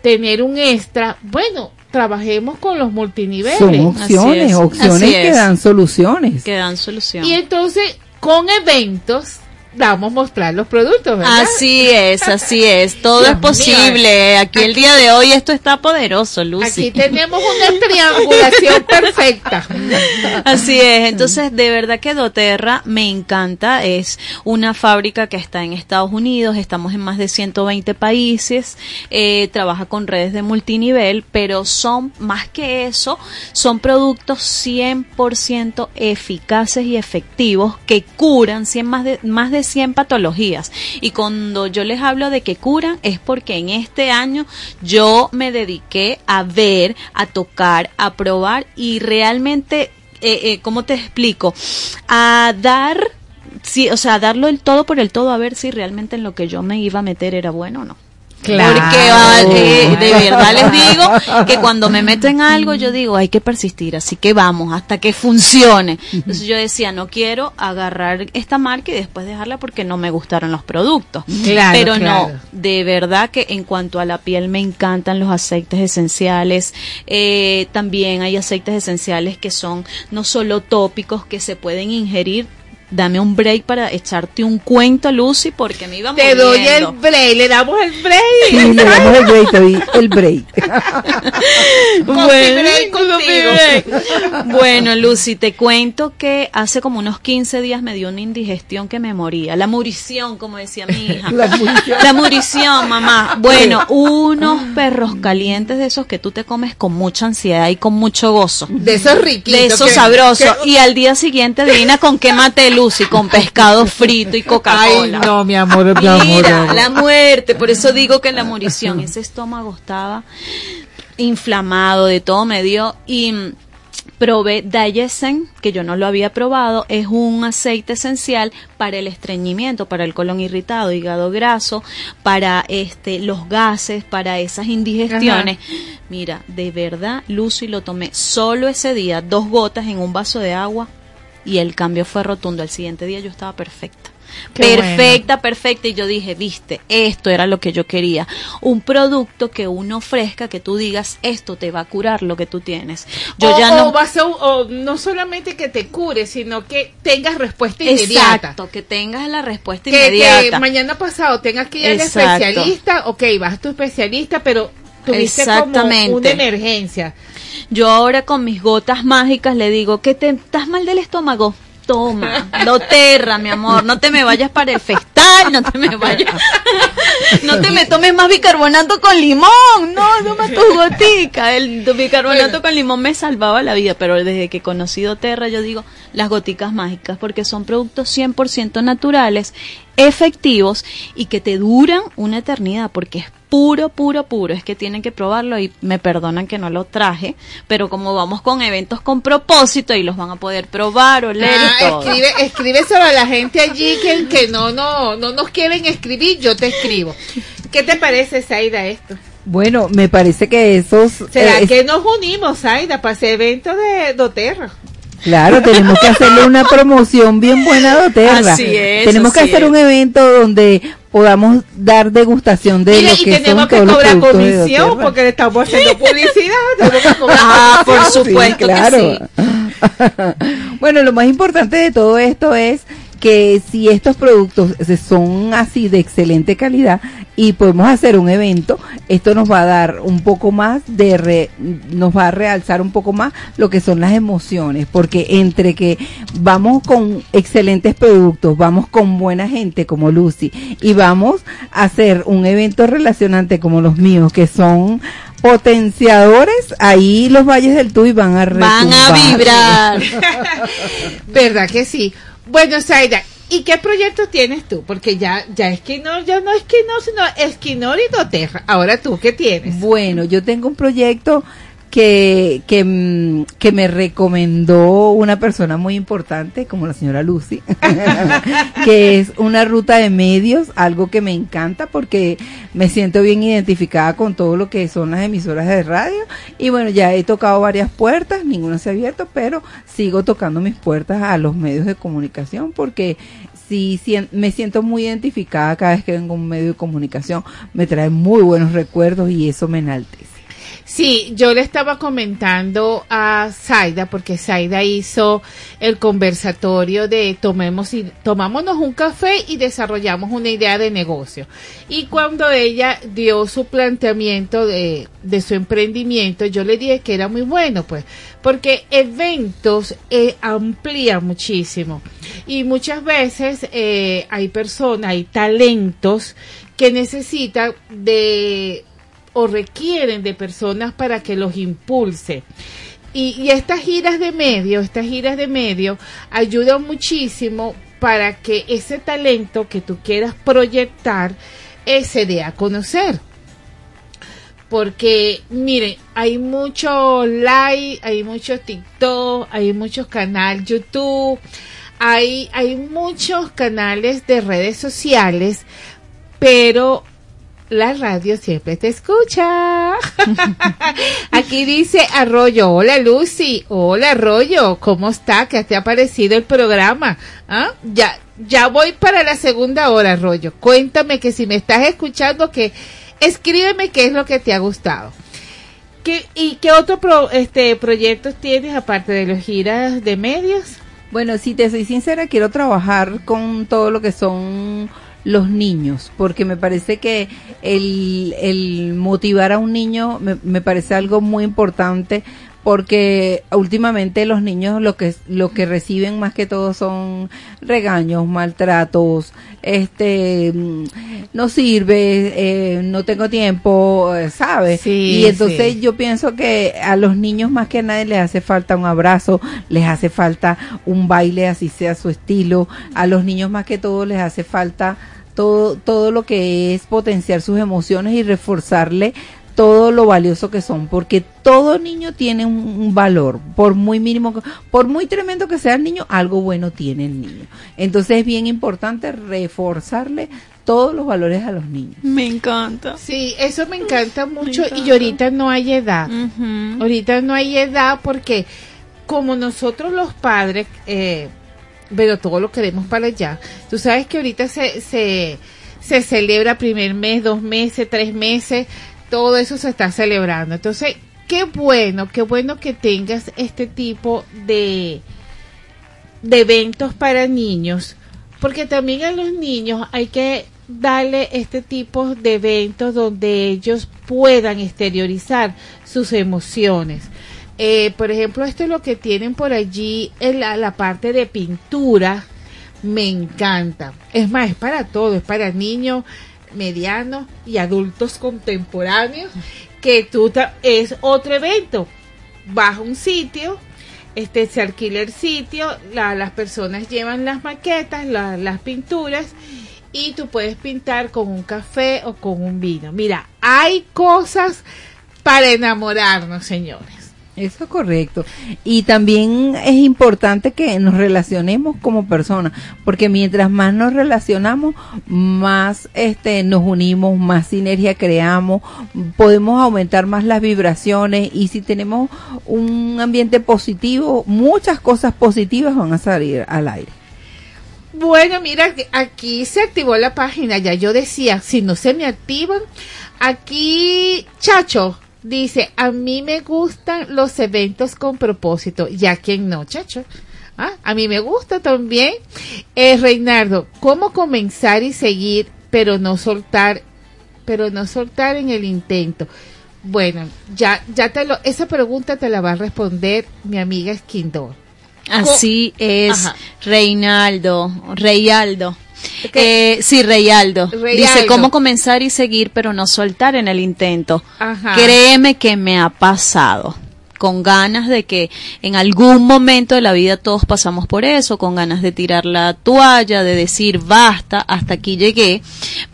tener un extra, bueno, trabajemos con los multiniveles. Son opciones, opciones Así que dan soluciones. Que dan solución. Y entonces, con eventos, vamos a mostrar los productos, ¿verdad? Así es, así es. Todo Dios es posible. Aquí el día de hoy esto está poderoso, Lucy. Aquí tenemos una triangulación perfecta. Así es, entonces de verdad que doTERRA me encanta, es una fábrica que está en Estados Unidos, estamos en más de 120 países, eh, trabaja con redes de multinivel, pero son más que eso, son productos 100% eficaces y efectivos que curan 100 más, de, más de 100 patologías. Y cuando yo les hablo de que curan es porque en este año yo me dediqué a ver, a tocar, a probar y realmente eh, eh, ¿cómo te explico? A dar, sí, o sea, a darlo el todo por el todo a ver si realmente en lo que yo me iba a meter era bueno o no. Claro. Porque vale, de verdad les digo que cuando me meto en algo, yo digo, hay que persistir, así que vamos, hasta que funcione. Entonces yo decía, no quiero agarrar esta marca y después dejarla porque no me gustaron los productos. Claro, Pero claro. no, de verdad que en cuanto a la piel me encantan los aceites esenciales. Eh, también hay aceites esenciales que son no solo tópicos que se pueden ingerir. Dame un break para echarte un cuento, Lucy, porque me iba Te doy el break, le damos el break. Sí, le damos el break, te doy el break. Bueno, break bueno, Lucy, te cuento que hace como unos 15 días me dio una indigestión que me moría. La murición, como decía mi hija. La murición. La murición, mamá. Bueno, unos perros calientes de esos que tú te comes con mucha ansiedad y con mucho gozo. De esos riquitos. De esos que- sabrosos. que- Y al día siguiente, adivina con qué maté Lucy, con pescado frito y Ay, Coca-Cola. no, mi amor, mi amor. Mira, la muerte, por eso digo que la murición, ese estómago estaba inflamado, de todo me dio y mm, probé Diesen, que yo no lo había probado, es un aceite esencial para el estreñimiento, para el colon irritado, hígado graso, para este los gases, para esas indigestiones. Mira, de verdad, Lucy lo tomé solo ese día, dos gotas en un vaso de agua y el cambio fue rotundo. Al siguiente día yo estaba perfecta. Qué perfecta, perfecta. Y yo dije, viste, esto era lo que yo quería. Un producto que uno ofrezca, que tú digas, esto te va a curar lo que tú tienes. Yo o, ya no... o vas a- o no solamente que te cure, sino que tengas respuesta inmediata. Exacto, que tengas la respuesta Que, inmediata. que mañana pasado tengas que ir al especialista, ok, vas a tu especialista, pero tuviste como Exactamente. una emergencia. Yo ahora con mis gotas mágicas le digo, que te estás mal del estómago? Toma, doterra, mi amor, no te me vayas para el festal, no te me vayas, no te me tomes más bicarbonato con limón, no, toma tus goticas, el bicarbonato con limón me salvaba la vida, pero desde que conocí doterra yo digo las goticas mágicas, porque son productos 100% naturales, efectivos y que te duran una eternidad, porque es puro, puro, puro. Es que tienen que probarlo y me perdonan que no lo traje, pero como vamos con eventos con propósito y los van a poder probar, oler y Ah, todo. escribe, escribe solo a la gente allí que, que no, no, no nos quieren escribir, yo te escribo. ¿Qué te parece, Zaida, esto? Bueno, me parece que esos... ¿Será eh, que nos unimos, Zaida, para ese evento de Doterra? Claro, tenemos que hacerle una promoción bien buena a Doterra. Así es, tenemos que hacer es. un evento donde podamos dar degustación de Mira, lo y que tenemos son que todos los cobrar comisión porque le estamos haciendo publicidad. tenemos que cobrar Ah, por supuesto Sí, claro. que bueno, lo más importante de todo esto es que si estos productos son así de excelente calidad y podemos hacer un evento, esto nos va a dar un poco más de re- nos va a realzar un poco más lo que son las emociones, porque entre que vamos con excelentes productos, vamos con buena gente como Lucy y vamos a hacer un evento relacionante como los míos que son potenciadores, ahí los valles del Tuy van a Van a vibrar. ¿Verdad que sí? Bueno, Zaida, ¿y qué proyectos tienes tú? Porque ya, ya Esquinor, ya no Esquinor, sino Esquinor y Doterra. Ahora tú, ¿qué tienes? Bueno, yo tengo un proyecto que, que, mm, que me recomendó una persona muy importante, como la señora Lucy, que es una ruta de medios, algo que me encanta porque me siento bien identificada con todo lo que son las emisoras de radio. Y bueno, ya he tocado varias puertas, ninguna se ha abierto, pero sigo tocando mis puertas a los medios de comunicación porque sí sien- me siento muy identificada cada vez que vengo a un medio de comunicación, me trae muy buenos recuerdos y eso me enaltece. Sí, yo le estaba comentando a Zaida, porque Zaida hizo el conversatorio de tomemos y tomámonos un café y desarrollamos una idea de negocio. Y cuando ella dio su planteamiento de, de su emprendimiento, yo le dije que era muy bueno, pues, porque eventos eh, amplían muchísimo. Y muchas veces eh, hay personas, hay talentos que necesitan de o requieren de personas para que los impulse. Y, estas giras de medio, estas giras de medio ayudan muchísimo para que ese talento que tú quieras proyectar eh, se dé a conocer. Porque, miren, hay mucho like, hay mucho TikTok, hay muchos canales YouTube, hay, hay muchos canales de redes sociales, pero la radio siempre te escucha. Aquí dice Arroyo, hola Lucy, hola Arroyo, ¿cómo está? ¿Qué te ha parecido el programa? ¿Ah? Ya, ya voy para la segunda hora, Arroyo. Cuéntame que si me estás escuchando, que escríbeme qué es lo que te ha gustado. ¿Qué, ¿Y qué otros pro, este, proyectos tienes aparte de los giras de medios? Bueno, si te soy sincera, quiero trabajar con todo lo que son los niños, porque me parece que el, el motivar a un niño me, me parece algo muy importante porque últimamente los niños lo que lo que reciben más que todo son regaños, maltratos, este mm, no sirve, eh, no tengo tiempo, eh, ¿sabes? Sí, y entonces sí. yo pienso que a los niños más que a nadie les hace falta un abrazo, les hace falta un baile así sea su estilo, a los niños más que todo les hace falta todo todo lo que es potenciar sus emociones y reforzarle todo lo valioso que son, porque todo niño tiene un, un valor, por muy mínimo, que- por muy tremendo que sea el niño, algo bueno tiene el niño. Entonces es bien importante reforzarle todos los valores a los niños. Me encanta. Sí, eso me encanta mucho encanta. y ahorita no hay edad. Ahorita no hay edad porque como nosotros los padres, eh, pero todo lo queremos para allá, tú sabes que ahorita se, se, se celebra primer mes, dos meses, tres meses, todo eso se está celebrando. Entonces, qué bueno, qué bueno que tengas este tipo de, de eventos para niños, porque también a los niños hay que darle este tipo de eventos donde ellos puedan exteriorizar sus emociones. Eh, por ejemplo, esto es lo que tienen por allí la, la parte de pintura. Me encanta. Es más, es para todo, es para niños, medianos y adultos contemporáneos, que tú es otro evento. Vas a un sitio, este se alquila el sitio, la- las personas llevan las maquetas, la- las pinturas y tú puedes pintar con un café o con un vino. Mira, hay cosas para enamorarnos, señores. Eso es correcto. Y también es importante que nos relacionemos como personas, porque mientras más nos relacionamos, más este nos unimos, más sinergia creamos, podemos aumentar más las vibraciones y si tenemos un ambiente positivo, muchas cosas positivas van a salir al aire. Bueno, mira, aquí se activó la página. Ya yo decía, si no se me activan, aquí Chacho dice, a mí me gustan los eventos con propósito. Ya quien no, Chacho. Ah, a mí me gusta también. Eh, Reinaldo, ¿cómo comenzar y seguir, pero no soltar, pero no soltar en el intento? Bueno, ya, ya te lo, esa pregunta te la va a responder mi amiga Esquindor. Así es, Ajá. Reinaldo, Eh, sí, Reyaldo. Dice Reyaldo. cómo comenzar y seguir, pero no soltar en el intento. Ajá. Créeme que me ha pasado. Con ganas de que en algún momento de la vida todos pasamos por eso, con ganas de tirar la toalla, de decir basta, hasta aquí llegué.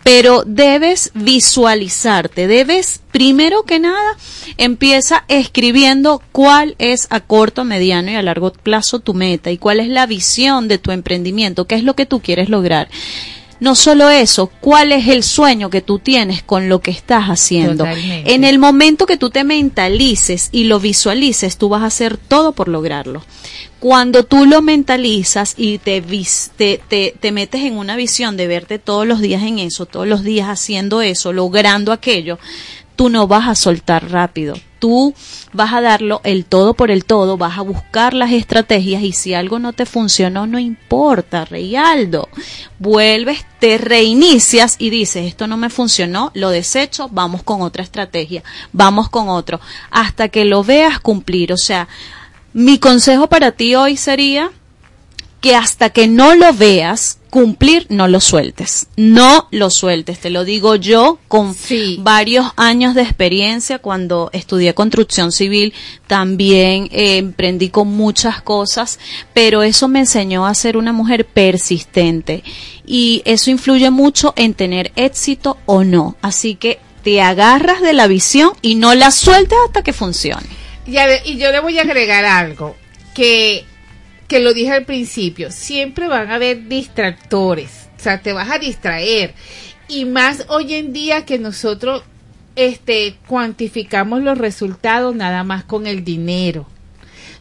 Pero debes visualizarte, debes, primero que nada, empieza escribiendo cuál es a corto, mediano y a largo plazo tu meta y cuál es la visión de tu emprendimiento, qué es lo que tú quieres lograr. No solo eso, cuál es el sueño que tú tienes con lo que estás haciendo. Totalmente. En el momento que tú te mentalices y lo visualices, tú vas a hacer todo por lograrlo. Cuando tú lo mentalizas y te, te, te metes en una visión de verte todos los días en eso, todos los días haciendo eso, logrando aquello, tú no vas a soltar rápido. Tú vas a darlo el todo por el todo, vas a buscar las estrategias y si algo no te funcionó, no importa, Reyaldo. Vuelves, te reinicias y dices, esto no me funcionó, lo desecho, vamos con otra estrategia, vamos con otro, hasta que lo veas cumplir. O sea, mi consejo para ti hoy sería que hasta que no lo veas cumplir, no lo sueltes. No lo sueltes. Te lo digo yo con varios años de experiencia cuando estudié construcción civil. También eh, emprendí con muchas cosas, pero eso me enseñó a ser una mujer persistente. Y eso influye mucho en tener éxito o no. Así que te agarras de la visión y no la sueltes hasta que funcione. Y yo le voy a agregar algo que, que lo dije al principio. Siempre van a haber distractores. O sea, te vas a distraer. y más hoy en día que nosotros este cuantificamos los resultados nada más con el dinero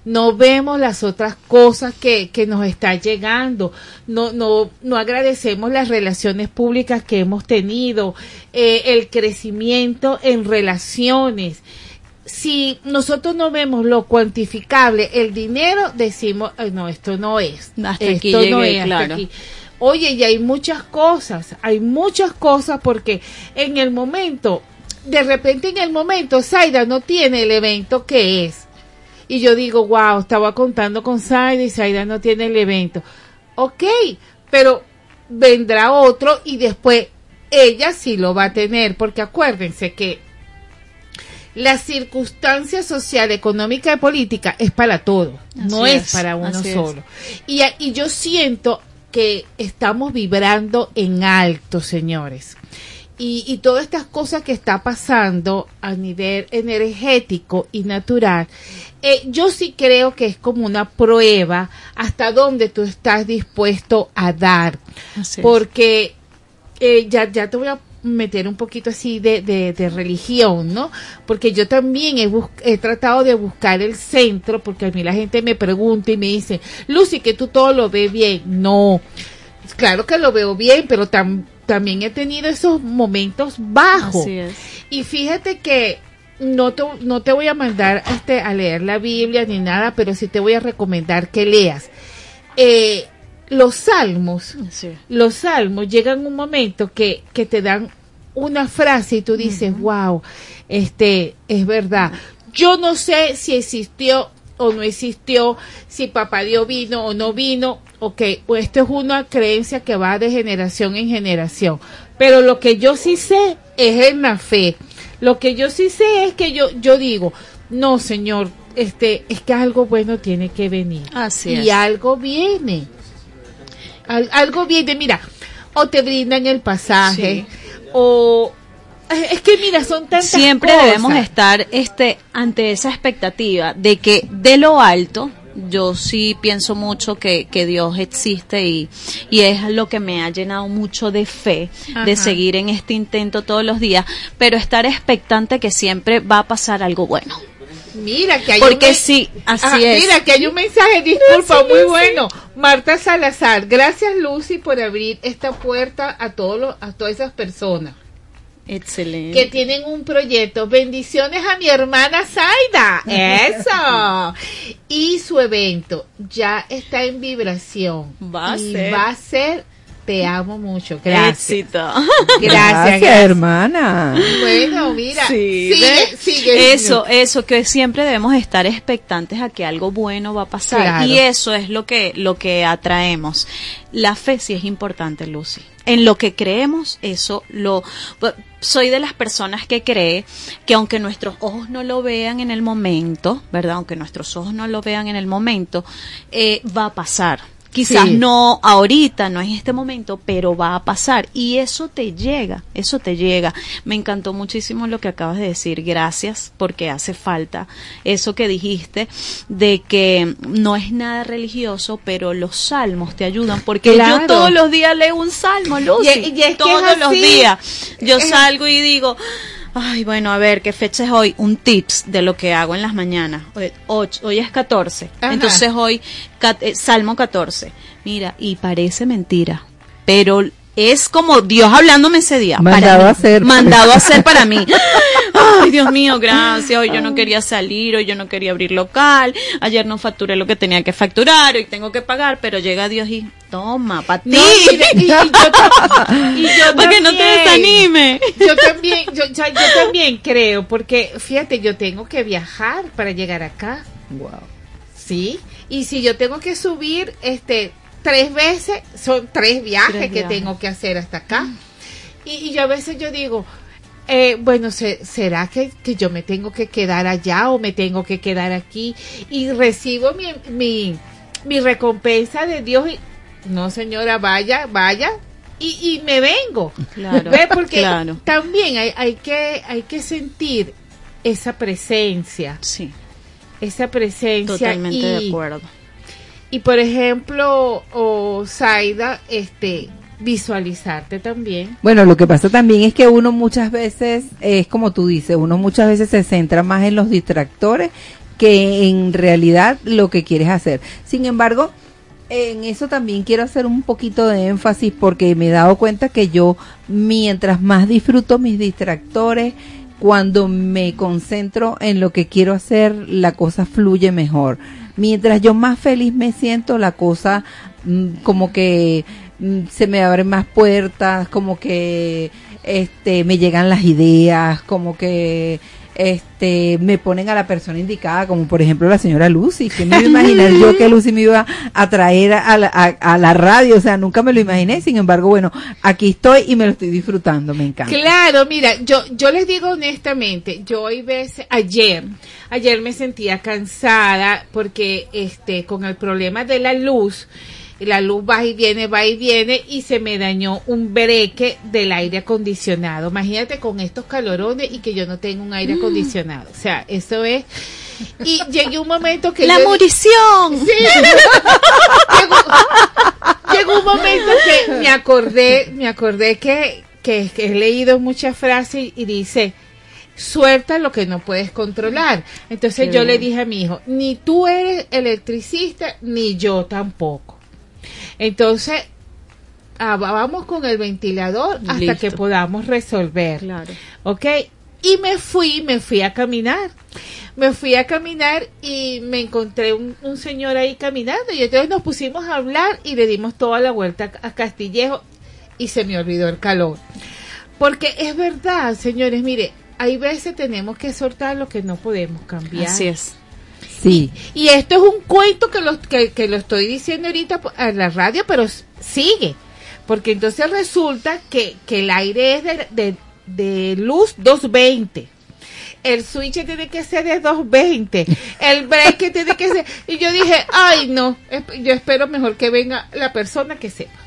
no vemos las otras cosas que, que nos está llegando, no, no, no agradecemos las relaciones públicas que hemos tenido, eh, el crecimiento en relaciones. Si nosotros no vemos lo cuantificable, el dinero, decimos, "Ay, no, esto no es. Hasta esto aquí no es, hasta claro. aquí". Oye, y hay muchas cosas, hay muchas cosas porque en el momento, de repente en el momento, Zaida no tiene el evento que es. Y yo digo, wow, estaba contando con Zaida y Zaida no tiene el evento. Ok, pero vendrá otro y después ella sí lo va a tener, porque acuérdense que la circunstancia social, económica y política es para todo, no es, es, para uno solo. Y, yo siento que estamos vibrando en alto, señores. Y, y todas estas cosas que está pasando a nivel energético y natural, eh, yo sí creo que es como una prueba hasta dónde tú estás dispuesto a dar. Así. Porque eh, ya, ya te voy a meter un poquito así de, de, de religión, ¿no? Porque yo también he, bus- he tratado de buscar el centro, porque a mí la gente me pregunta y me dice, Lucy, que tú todo lo ves bien. No, claro que lo veo bien, pero tam- también he tenido esos momentos bajos. Así es. Y fíjate que no te, no te voy a mandar este, a leer la Biblia ni nada, pero sí te voy a recomendar que leas. Eh, los salmos, los salmos llegan un momento que, que te dan una frase y tú dices, wow, este, es verdad. Yo no sé si existió o no existió, si papá Dios vino o no vino, ok, pues esto es una creencia que va de generación en generación. Pero lo que yo sí sé es en la fe. Lo que yo sí sé es que yo, yo digo, no señor, este, es que algo bueno tiene que venir. Así y es. algo viene. Al- algo viene, mira, o te brindan el pasaje, o es que mira, son tantas siempre cosas. debemos estar este ante esa expectativa de que de lo alto yo sí pienso mucho que, que Dios existe y, y es lo que me ha llenado mucho de fe, de seguir en este intento todos los días, pero estar expectante que siempre va a pasar algo bueno. Mira que hay Porque un sí, así es. Mira que hay un mensaje, disculpa, muy bueno. Marta Salazar, gracias Lucy por abrir esta puerta a todos los- a todas esas personas Excelente. que tienen un proyecto. Bendiciones a mi hermana Zaida. Eso. Y su evento ya está en vibración. Va a y ser. va a ser te amo mucho. Gracias. Éxito. Gracias, gracias. hermana. Bueno, mira, Sí, sigue, sigue. Eso, eso, que siempre debemos estar expectantes a que algo bueno va a pasar. Claro. Y eso es lo que, lo que atraemos. La fe sí es importante, Lucy. En lo que creemos, eso lo, soy de las personas que cree que aunque nuestros ojos no lo vean en el momento, ¿verdad? Aunque nuestros ojos no lo vean en el momento, eh, va a pasar. Quizás Sí. no ahorita, no en este momento, pero va a pasar. Y eso te llega, eso te llega. Me encantó muchísimo lo que acabas de decir. Gracias, porque hace falta eso que dijiste de que no es nada religioso, pero los salmos te ayudan. Porque Claro. yo todos los días leo un salmo, Lucy. Y- y es que todos los días. Yo salgo y digo, Ay, bueno, a ver, ¿qué fecha es hoy? Un tips de lo que hago en las mañanas. Hoy, ocho- hoy es 14. Ajá. Entonces hoy, cat- eh, Salmo 14. Mira, y parece mentira, pero es como Dios hablándome ese día. Mandado para a hacer. Mandado a hacer para mí. Ay, Dios mío, gracias. Hoy yo no quería salir, hoy yo no quería abrir local. Ayer no facturé lo que tenía que facturar, hoy tengo que pagar, pero llega Dios y toma, para ti. No, y, y yo, y yo Para que no te desanime. Yo también, yo, yo- yo también creo, porque fíjate, yo tengo que viajar para llegar acá. Wow. Sí, y si yo tengo que subir este tres veces, son tres viajes Tres que viajes. tengo que hacer hasta acá. Y, y yo a veces yo digo, eh, bueno, se- ¿será que, que yo me tengo que quedar allá o me tengo que quedar aquí? Y recibo mi, mi, mi recompensa de Dios y, no señora, vaya, vaya. Y, y me vengo. Claro, ¿Ve? Porque claro. también hay, hay, que, hay que sentir esa presencia. Sí, Esa presencia. totalmente y, de acuerdo. Y por ejemplo, o Zaida, este, visualizarte también. Bueno, lo que pasa también es que uno muchas veces, es como tú dices, uno muchas veces se centra más en los distractores que en realidad lo que quieres hacer. Sin embargo, en eso también quiero hacer un poquito de énfasis porque me he dado cuenta que yo mientras más disfruto mis distractores, cuando me concentro en lo que quiero hacer, la cosa fluye mejor. Mientras yo más feliz me siento, la cosa mm, como que mm, se me abren más puertas, como que este me llegan las ideas, como que este me ponen a la persona indicada, como por ejemplo la señora Lucy, que me iba a imaginar yo que Lucy me iba a traer a la, a, a la radio, o sea, nunca me lo imaginé, sin embargo, bueno, aquí estoy y me lo estoy disfrutando, me encanta. Claro, mira, yo, yo les digo honestamente, yo hoy ves, ayer, ayer me sentía cansada porque este, con el problema de la luz, la luz va y viene, va y viene y se me dañó un breque del aire acondicionado. Imagínate con estos calorones y que yo no tengo un aire Mm. acondicionado. O sea, eso es... Y llegué un momento que... La yo- murición. Sí. llegó, llegó un momento que me acordé, me acordé que, que, que he leído muchas frases y dice, suelta lo que no puedes controlar. Entonces Qué yo le dije a mi hijo, ni tú eres electricista, ni yo tampoco. Entonces, ah, vamos con el ventilador hasta Listo. que podamos resolver. Claro. ¿ok? Y me fui, me fui a caminar. Me fui a caminar y me encontré un, un señor ahí caminando y entonces nos pusimos a hablar y le dimos toda la vuelta a Castillejo y se me olvidó el calor. Porque es verdad, señores, mire, hay veces tenemos que soltar lo que no podemos cambiar. Así es. Sí. Y esto es un cuento que lo, que, que lo estoy diciendo ahorita a la radio, pero sigue. Porque entonces resulta que, que el aire es de, de, de luz 220. El switch tiene que ser de 220. El break tiene que ser. Y yo dije, ay, no. Yo espero mejor que venga la persona que sepa.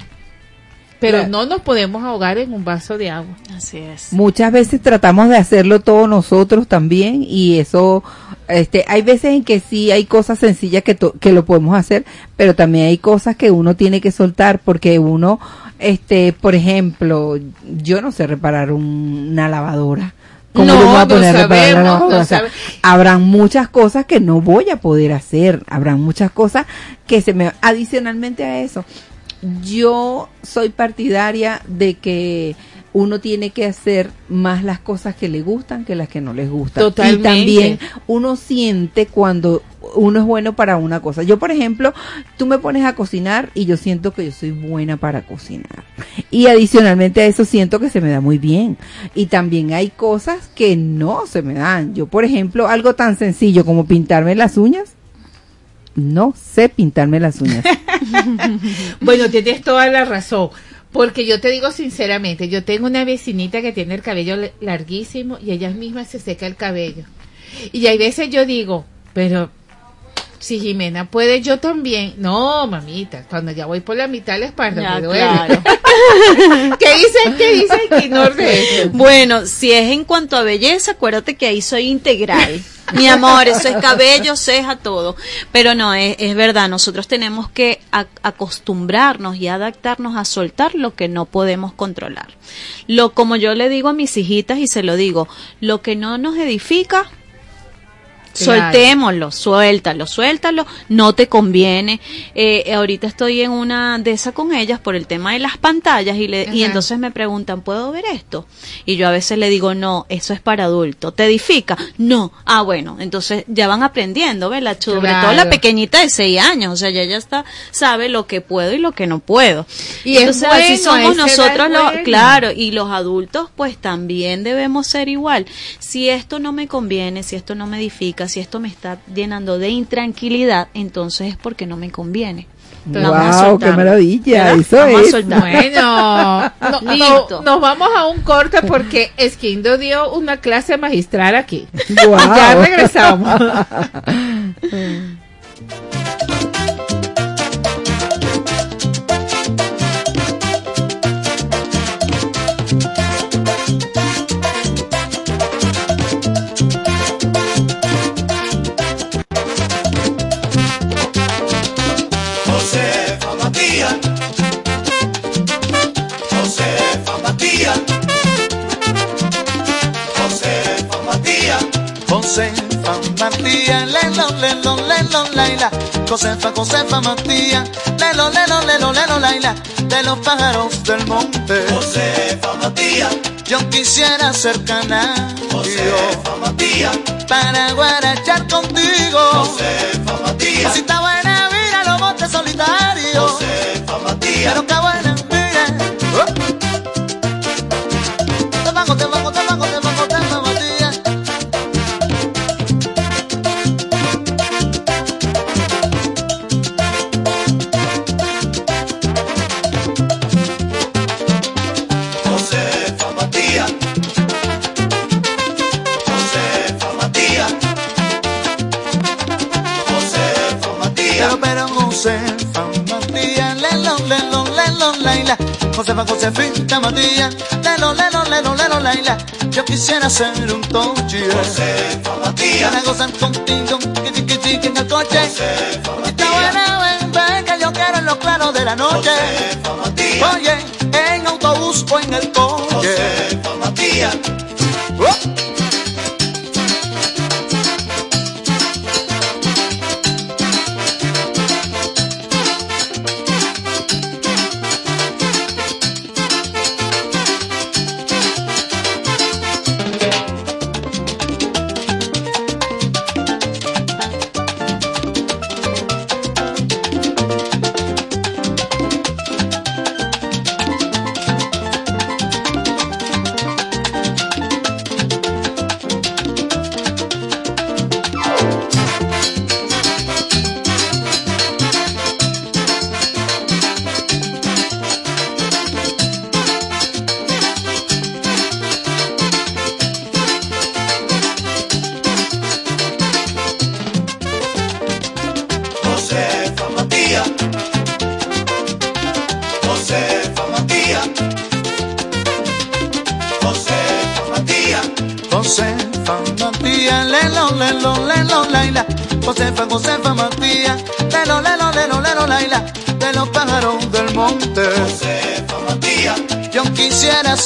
Pero Claro. no nos podemos ahogar en un vaso de agua. Así es. Muchas veces tratamos de hacerlo todos nosotros también y eso, este, hay veces en que sí hay cosas sencillas que, to- que lo podemos hacer, pero también hay cosas que uno tiene que soltar porque uno, este, por ejemplo, yo no sé reparar un- una lavadora. ¿Cómo No, voy a no poner la sabemos, lavadora? no O sea, sabe- habrán muchas cosas que no voy a poder hacer, habrán muchas cosas que se me, adicionalmente a eso, yo soy partidaria de que uno tiene que hacer más las cosas que le gustan que las que no les gustan. Totalmente. Y también uno siente cuando uno es bueno para una cosa. Yo, por ejemplo, tú me pones a cocinar y yo siento que yo soy buena para cocinar. Y adicionalmente a eso siento que se me da muy bien. Y también hay cosas que no se me dan. Yo, por ejemplo, algo tan sencillo como pintarme las uñas. No sé pintarme las uñas. Bueno, tienes toda la razón. Porque yo te digo sinceramente, yo tengo una vecinita que tiene el cabello larguísimo y ella misma se seca el cabello. Y hay veces yo digo, pero si Jimena puede, yo también. No, mamita, cuando ya voy por la mitad de la espalda Ya, me duele. claro. ¿Qué dicen? ¿Qué dicen? Que no de eso. Bueno, si es en cuanto a belleza, acuérdate que ahí soy integral. Mi amor, eso es cabello, ceja, todo. Pero no, es, es verdad, nosotros tenemos que a- acostumbrarnos y adaptarnos a soltar lo que no podemos controlar. Lo como yo le digo a mis hijitas y se lo digo, lo que no nos edifica, Claro. Soltémoslo, suéltalo, suéltalo, no te conviene. Eh, ahorita estoy en una de esas con ellas por el tema de las pantallas y, le, y entonces me preguntan, ¿puedo ver esto? Y yo a veces le digo, no, eso es para adulto. ¿Te edifica? No. Ah, bueno, entonces ya van aprendiendo, ¿verdad? Sobre Claro. todo la pequeñita de seis años, o sea, ya ya está, sabe lo que puedo y lo que no puedo. Y es entonces así bueno, somos esa edad nosotros los, claro, y los adultos pues también debemos ser igual. Si esto no me conviene, si esto no me edifica, si esto me está llenando de intranquilidad, entonces es porque no me conviene. A wow, qué maravilla, ¿verdad? eso Vamos a es. Bueno, no- no- Listo. nos vamos a un corte porque Esquindo dio una clase magistral aquí. Wow. Ya regresamos. lelo, laila. Josefa, Josefa Matías, lelo, lelo, lelo, lelo, laila. De los pájaros del monte. Josefa Matías, Yo quisiera ser canario. Josefa Matías, Para guarachar contigo. Josefa Matías, Si está Josefita Matías, lelo, lelo, lelo, lelo, laila. Yo quisiera ser un toche. Josefa Matías, Para gozar contigo, que chiqui chiqui en el coche. Josefa buena, ven, ven, que yo quiero en los claros de la noche. Josefa Matías, Oye, en autobús o en el coche. Josefa Matías,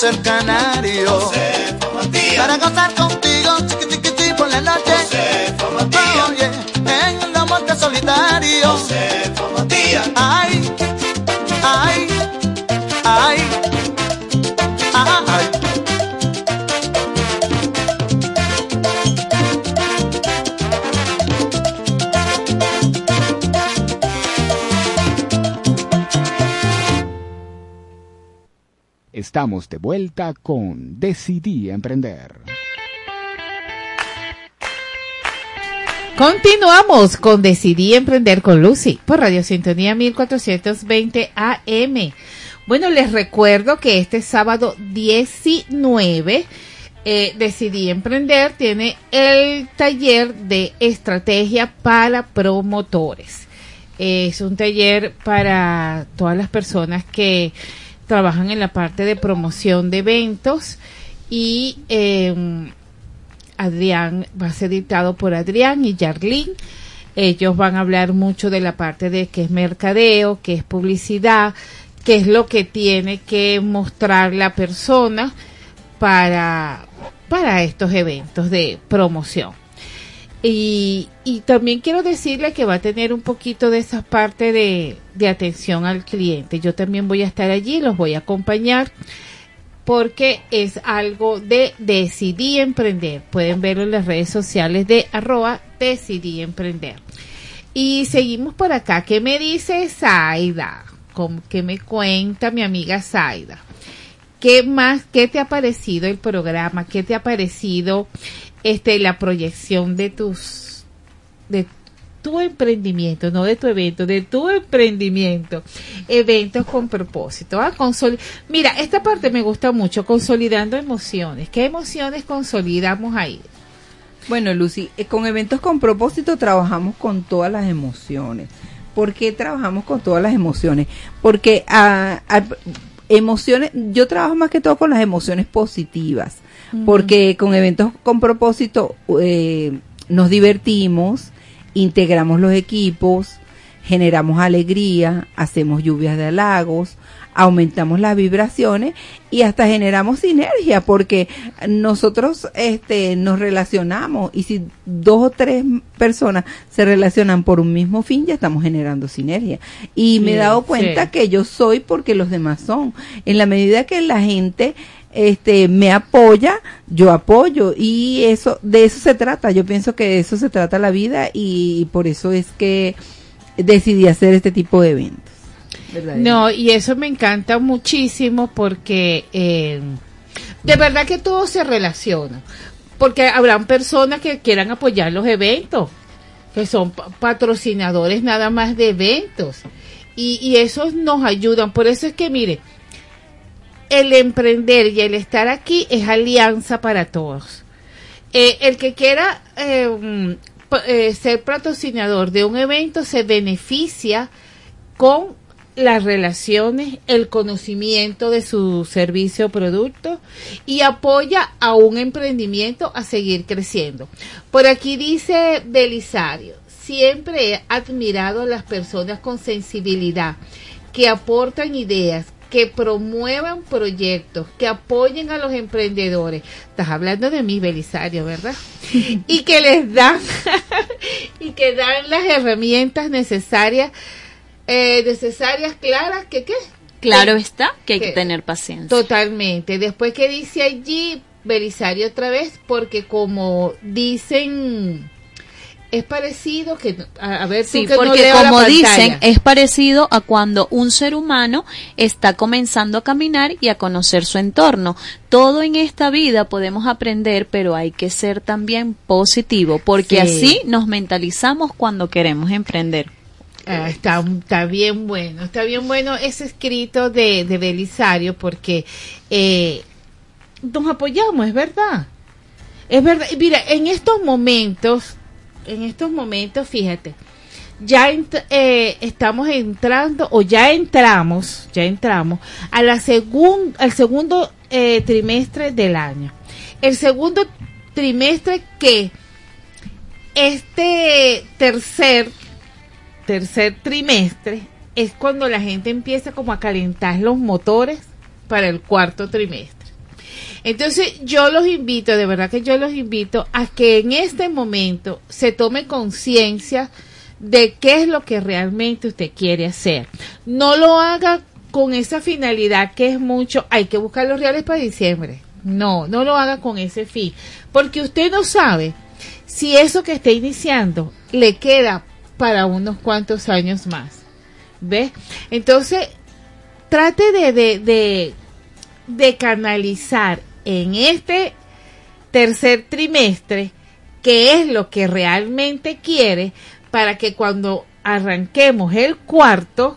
ser canario. Estamos de vuelta con Decidí Emprender. Continuamos con Decidí Emprender con Lucy por Radio Sintonía 1420 AM. Bueno, les recuerdo que este sábado 19 eh, Decidí Emprender tiene el taller de estrategia para promotores. Es un taller para todas las personas que trabajan en la parte de promoción de eventos y eh, Adrián va a ser dictado por Adrián y Yarlín. Ellos van a hablar mucho de la parte de qué es mercadeo, qué es publicidad, qué es lo que tiene que mostrar la persona para, para estos eventos de promoción. Y, también quiero decirle que va a tener un poquito de esa parte de, de atención al cliente. Yo también voy a estar allí, los voy a acompañar porque es algo de decidí emprender. Pueden verlo en las redes sociales de arroba decidí emprender. Y seguimos por acá. ¿Qué me dice Zaida? ¿Cómo- ¿Qué me cuenta mi amiga Zaida? ¿Qué más, qué te ha parecido el programa? ¿Qué te ha parecido este la proyección de tus de tu emprendimiento, no de tu evento, de tu emprendimiento, eventos con propósito. Ah, Mira, esta parte me gusta mucho, consolidando emociones. ¿Qué emociones consolidamos ahí? Bueno, Lucy, eh, con eventos con propósito trabajamos con todas las emociones. ¿Por qué trabajamos con todas las emociones? Porque ah, ah, emociones, yo trabajo más que todo con las emociones positivas, Porque con eventos con propósito eh, nos divertimos, integramos los equipos, generamos alegría, hacemos lluvias de halagos, aumentamos las vibraciones y hasta generamos sinergia porque nosotros este nos relacionamos y si dos o tres personas se relacionan por un mismo fin ya estamos generando sinergia. Y me he dado cuenta sí. que yo soy porque los demás son. En la medida que la gente este me apoya yo apoyo y eso de eso se trata yo pienso que de eso se trata la vida y por eso es que decidí hacer este tipo de eventos No, y eso me encanta muchísimo porque eh, de verdad que todo se relaciona. Porque habrán personas que quieran apoyar los eventos, que son pa- patrocinadores nada más de eventos. Y, y esos nos ayudan. Por eso es que, mire, el emprender y el estar aquí es alianza para todos. Eh, el que quiera eh, mm, eh, ser patrocinador de un evento se beneficia con las relaciones, el conocimiento de su servicio o producto y apoya a un emprendimiento a seguir creciendo. Por aquí dice Belisario, siempre he admirado a las personas con sensibilidad que aportan ideas, que promuevan proyectos, que apoyen a los emprendedores. Estás hablando de mí, Belisario, ¿verdad? y que les dan y que dan las herramientas necesarias eh, necesarias, claras, que qué? Claro Que- está que hay que que- tener paciencia. Totalmente. Después que dice allí, Belisario otra vez, porque como dicen, es parecido que, a, a ver, Sí, que porque como dicen, es parecido a cuando un ser humano está comenzando a caminar y a conocer su entorno. Todo en esta vida podemos aprender, pero hay que ser también positivo, porque Sí. así nos mentalizamos cuando queremos emprender. Ah, está, está bien bueno, está bien bueno ese escrito de, de Belisario porque eh, nos apoyamos, es verdad. Es verdad. Y Mira, en estos momentos, en estos momentos, fíjate, ya eh, estamos entrando o ya entramos, ya entramos a la segun- al segundo eh, trimestre del año. El segundo trimestre que este tercer tercer trimestre es cuando la gente empieza como a calentar los motores para el cuarto trimestre. Entonces yo los invito, de verdad que yo los invito a que en este momento se tome conciencia de qué es lo que realmente usted quiere hacer. No lo haga con esa finalidad que es mucho, hay que buscar los reales para diciembre. No, no lo haga con ese fin, porque usted no sabe si eso que está iniciando le queda para unos cuantos años más. ¿Ves? Entonces, trate de, de, de, de canalizar en este tercer trimestre qué es lo que realmente quiere para que cuando arranquemos el cuarto,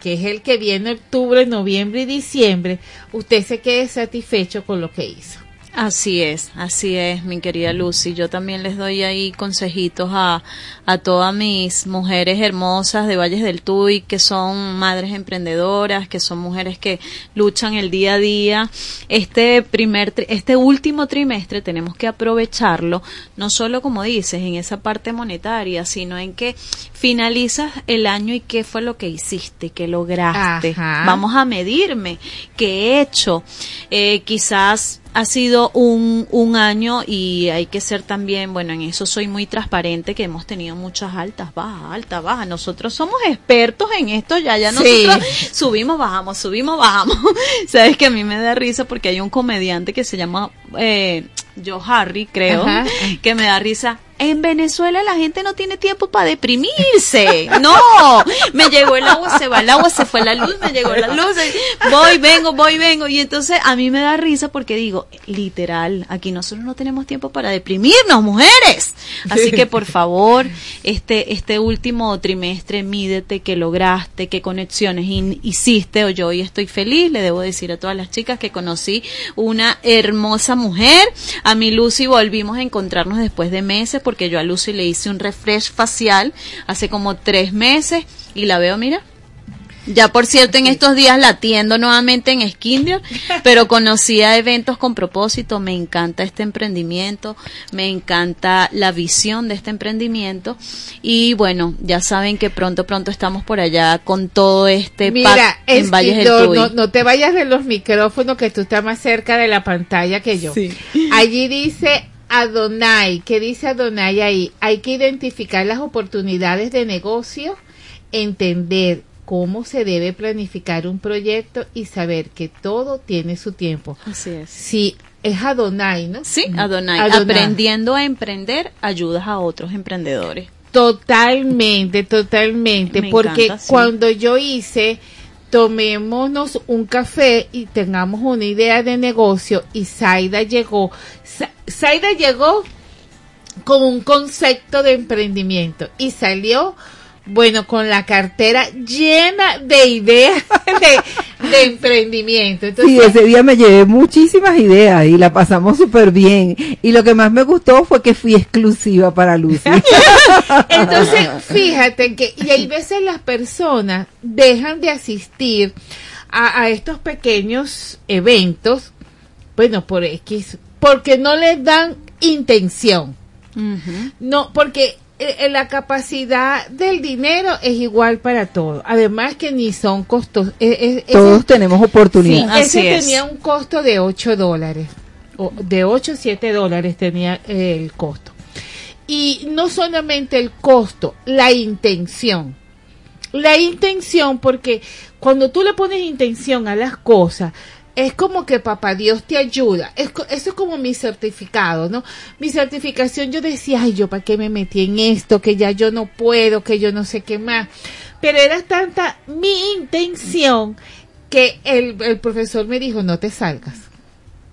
que es el que viene octubre, noviembre y diciembre, usted se quede satisfecho con lo que hizo. Así es, así es, mi querida Lucy. Yo también les doy ahí consejitos a, a todas mis mujeres hermosas de Valles del Tuy, que son madres emprendedoras, que son mujeres que luchan el día a día. Este primer, este último trimestre tenemos que aprovecharlo, no solo como dices, en esa parte monetaria, sino en que finalizas el año y qué fue lo que hiciste, qué lograste. Ajá. Vamos a medirme qué he hecho. Eh, quizás ha sido un, un año y hay que ser también, bueno, en eso soy muy transparente, que hemos tenido muchas altas, bajas, altas, bajas. Nosotros somos expertos en esto, ya, ya Sí. nosotros subimos, bajamos, subimos, bajamos. Sabes que a mí me da risa porque hay un comediante que se llama eh, Joe Harry, creo, Ajá. que me da risa. En Venezuela la gente no tiene tiempo para deprimirse. No, me llegó el agua, se va el agua, se fue la luz, me llegó la luz, voy, vengo, voy, vengo. Y entonces a mí me da risa porque digo, literal, aquí nosotros no tenemos tiempo para deprimirnos, mujeres. Así que por favor, este, este último trimestre, mídete qué lograste, qué conexiones hiciste. O yo hoy estoy feliz, le debo decir a todas las chicas que conocí una hermosa mujer. A mi Lucy volvimos a encontrarnos después de meses porque yo a Lucy le hice un refresh facial hace como tres meses y la veo, mira, Ya por cierto, en estos días la atiendo nuevamente en Skindier, pero conocía eventos con propósito, me encanta este emprendimiento, me encanta la visión de este emprendimiento y bueno, ya saben que pronto pronto estamos por allá con todo este Mira, pack en Valles del Tuy. no, no te vayas de los micrófonos que tú estás más cerca de la pantalla que yo. Allí dice Adonai, ¿qué dice Adonai ahí? Hay que identificar las oportunidades de negocio, entender cómo se debe planificar un proyecto y saber que todo tiene su tiempo. Así es. Sí, es Adonai, ¿no? Sí, Adonai. Adonai. Aprendiendo a emprender, ayudas a otros emprendedores. Totalmente, totalmente, Me porque encanta, sí. cuando yo hice tomémonos un café y tengamos una idea de negocio. Y Zaida llegó, Zaida llegó con un concepto de emprendimiento y salió bueno, con la cartera llena de ideas de, de emprendimiento. Entonces, Sí, ese día me llevé muchísimas ideas y la pasamos súper bien. Y lo que más me gustó fue que fui exclusiva para Lucy. Entonces, fíjate que, y hay veces las personas dejan de asistir a, a estos pequeños eventos, bueno, por X, porque no les dan intención. No, porque la capacidad del dinero es igual para todo. Además que ni son costos. eh, eh, ese- Todos tenemos Sí, oportunidad. ese tenía un costo de 8 dólares. O de 8 a 7 dólares tenía eh, el costo. Y no solamente el costo, la intención. La intención, porque cuando tú le pones intención a las cosas, es como que papá Dios te ayuda. Es, eso es como mi certificado, ¿no? Mi certificación, yo decía, ay, yo para qué me metí en esto, que ya yo no puedo, que yo no sé qué más. Pero era tanta mi intención que el, el profesor me dijo, no te salgas,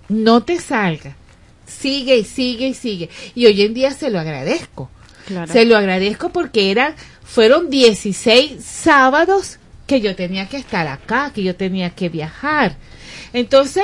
no te salgas, sigue y sigue y sigue. Y hoy en día se lo agradezco. Claro. Se lo agradezco porque eran, fueron 16 sábados que yo tenía que estar acá, que yo tenía que viajar. Entonces,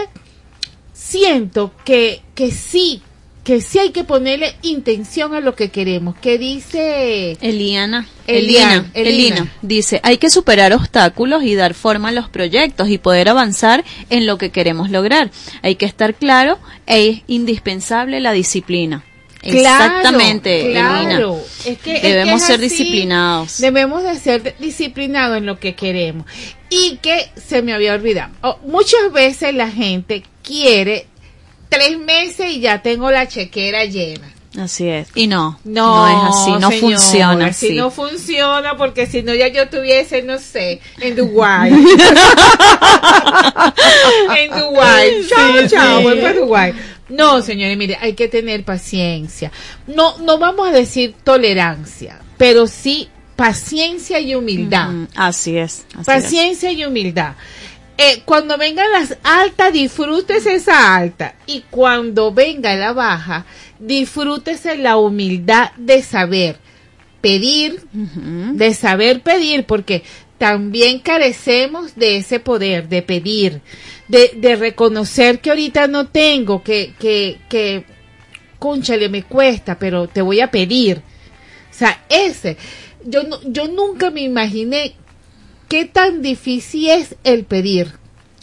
siento que, que sí, que sí hay que ponerle intención a lo que queremos. ¿Qué dice Eliana, Eliana, Elina, Elina. Dice, hay que superar obstáculos y dar forma a los proyectos y poder avanzar en lo que queremos lograr. Hay que estar claro, es indispensable la disciplina. Exactamente, claro. Es que- es Debemos que es ser así. disciplinados. Debemos de ser disciplinados en lo que queremos. Y que se me había olvidado. Oh, muchas veces la gente quiere tres meses y ya tengo la chequera llena. Así es. Y no, No, no, es así, no funciona así así. no funciona porque si no ya yo estuviese, no sé, en Dubái. en Dubái. Chao, Sí, chao, sí. voy para Dubái. No, señores, mire, hay que tener paciencia. No, no vamos a decir tolerancia, pero sí paciencia y humildad. Así es. así es. Paciencia y humildad. Eh, cuando vengan las altas, disfrútese esa alta. Y cuando venga la baja, disfrútese la humildad de saber pedir, de saber pedir, porque también carecemos de ese poder de pedir, de, de reconocer que ahorita no tengo, que, que, que, conchale, me cuesta, pero te voy a pedir. O sea, ese, yo, no, yo nunca me imaginé qué tan difícil es el pedir.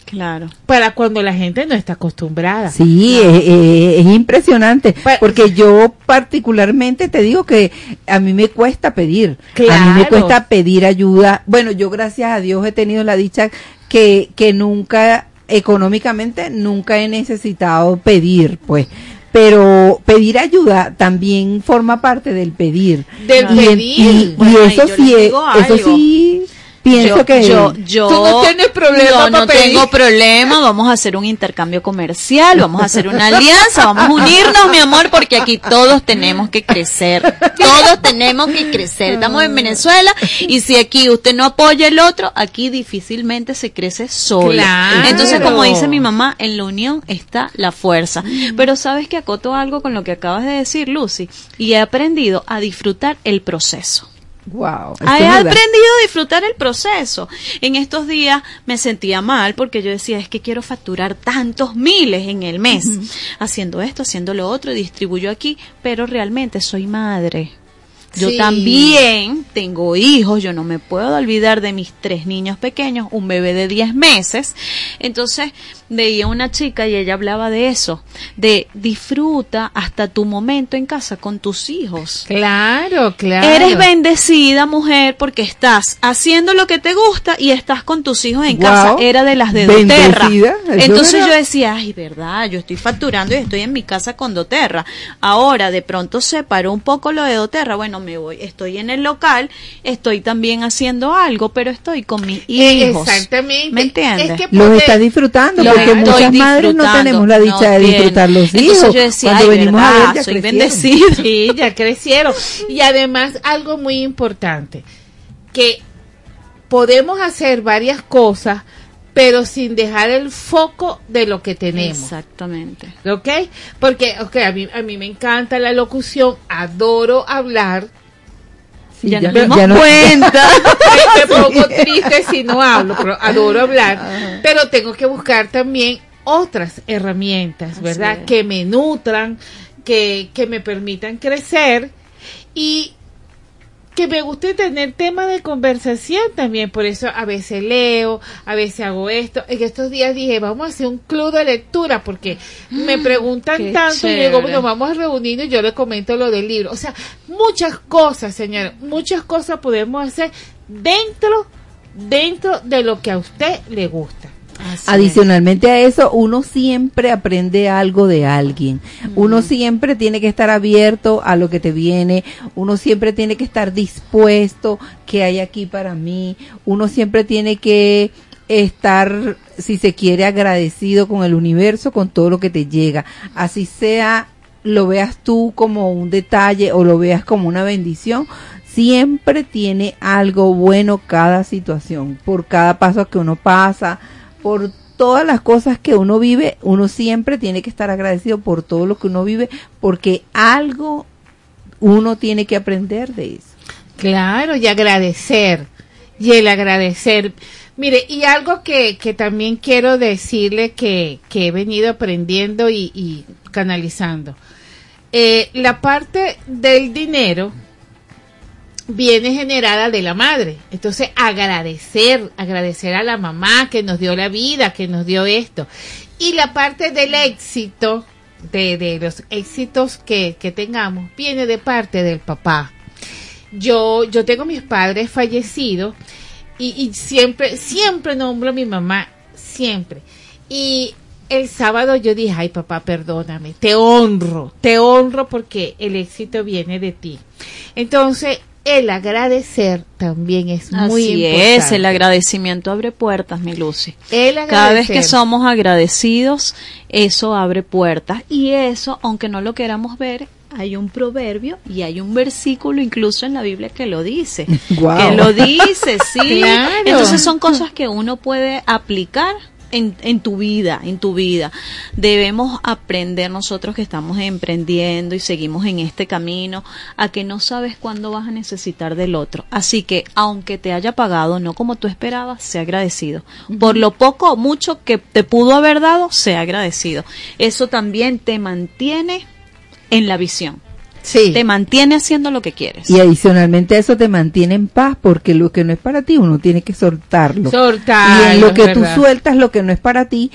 Claro. Para cuando la gente no está acostumbrada. Sí, es, es- es impresionante, porque yo particularmente te digo que a mí me cuesta pedir, a mí me Claro. cuesta pedir ayuda. Bueno, yo gracias a Dios he tenido la dicha que, que nunca, económicamente, nunca he necesitado pedir, pues. Pero pedir ayuda también forma parte del pedir. Del y, pedir. y- y Bueno, ahí eso sí, les es- digo eso sí pienso yo, que yo, yo Tú no tienes problema yo no tengo problema, vamos a hacer un intercambio comercial, vamos a hacer una alianza, vamos a unirnos, mi amor, porque aquí todos tenemos que crecer, todos tenemos que crecer. Estamos en Venezuela y si aquí usted no apoya el otro, aquí difícilmente se crece solo. Claro. Entonces, como dice mi mamá, en la unión está la fuerza. Pero sabes que acoto algo con lo que acabas de decir, Lucy, y he aprendido a disfrutar el proceso. Wow, He es verdad. aprendido a disfrutar el proceso. En estos días me sentía mal porque yo decía, es que quiero facturar tantos miles en el mes, haciendo esto, haciendo lo otro, y distribuyo aquí, pero realmente soy madre. Yo Sí. también tengo hijos, yo no me puedo olvidar de mis tres niños pequeños, un bebé de 10 meses. Entonces veía una chica y ella hablaba de eso, de disfruta hasta tu momento en casa con tus hijos. Claro, claro. Eres bendecida, mujer, porque estás haciendo lo que te gusta y estás con tus hijos en casa. Era de las de doTERRA. Entonces era. yo decía, ay, verdad, yo estoy facturando y estoy en mi casa con doTERRA. Ahora, de pronto se paró un poco lo de doTERRA. Bueno, me voy, estoy en el local, estoy también haciendo algo, pero estoy con mis hijos. Exactamente. ¿Me entiendes? Es que Los está disfrutando porque estoy muchas madres no tenemos la dicha no de disfrutar los Entonces hijos. yo decía, Cuando ay, venimos verdad, a ver ya soy crecieron. bendecida. Sí, ya crecieron. Y además algo muy importante, que podemos hacer varias cosas, pero sin dejar el foco de lo que tenemos. Exactamente. ¿Ok? Porque okay, a, mí, a mí me encanta la locución, adoro hablar. Sí, Ya ya- nos no- cuenta. me, me pongo triste si no hablo, pero adoro hablar. Pero tengo que buscar también otras herramientas, ¿verdad? es. Que me nutran, que, que me permitan crecer y que me guste tener temas de conversación también. Por eso a veces leo, a veces hago esto. En estos días dije, vamos a hacer un club de lectura porque me preguntan qué tanto y digo, bueno, vamos a reunirnos y yo les comento lo del libro. O sea, muchas cosas, señora, muchas cosas podemos hacer dentro, dentro de lo que a usted le gusta. Adicionalmente a eso, uno siempre aprende algo de alguien. Uno siempre tiene que estar abierto a lo que te viene. Uno siempre tiene que estar dispuesto que hay aquí para mí. Uno siempre tiene que estar, si se quiere, agradecido con el universo, con todo lo que te llega. Así sea, lo veas tú como un detalle o lo veas como una bendición. Siempre tiene algo bueno cada situación, por cada paso que uno pasa, por todas las cosas que uno vive, uno siempre tiene que estar agradecido por todo lo que uno vive, porque algo uno tiene que aprender de eso. Claro, y agradecer. Y el agradecer. Mire, y algo que, que también quiero decirle que, que he venido aprendiendo y, canalizando. Eh, la parte del dinero viene generada de la madre. Entonces, agradecer, agradecer a la mamá que nos dio la vida, que nos dio esto. Y la parte del éxito, de, de los éxitos que, que tengamos, viene de parte del papá. Yo, yo tengo mis padres fallecidos y, y siempre, siempre nombro a mi mamá, siempre. Y el sábado yo dije, ay papá, perdóname, te honro, te honro porque el éxito viene de ti. Entonces, el agradecer también es muy Así importante. es, el agradecimiento abre puertas, mi Lucy. El Cada vez que somos agradecidos, eso abre puertas. Y eso, aunque no lo queramos ver, hay un proverbio y hay un versículo incluso en la Biblia que lo dice. Guau. Que lo dice, sí. Claro. Entonces son cosas que uno puede aplicar en, en tu vida, en tu vida. Debemos aprender nosotros que estamos emprendiendo y seguimos en este camino a que no sabes cuándo vas a necesitar del otro. Así que aunque te haya pagado no como tú esperabas, sea agradecido. Por lo poco o mucho que te pudo haber dado, sea agradecido. Eso también te mantiene en la visión. Sí. Te mantiene haciendo lo que quieres. Y adicionalmente a eso te mantiene en paz porque lo que no es para ti uno tiene que soltarlo. Soltarlo, y en lo que tú sueltas lo que no es para ti,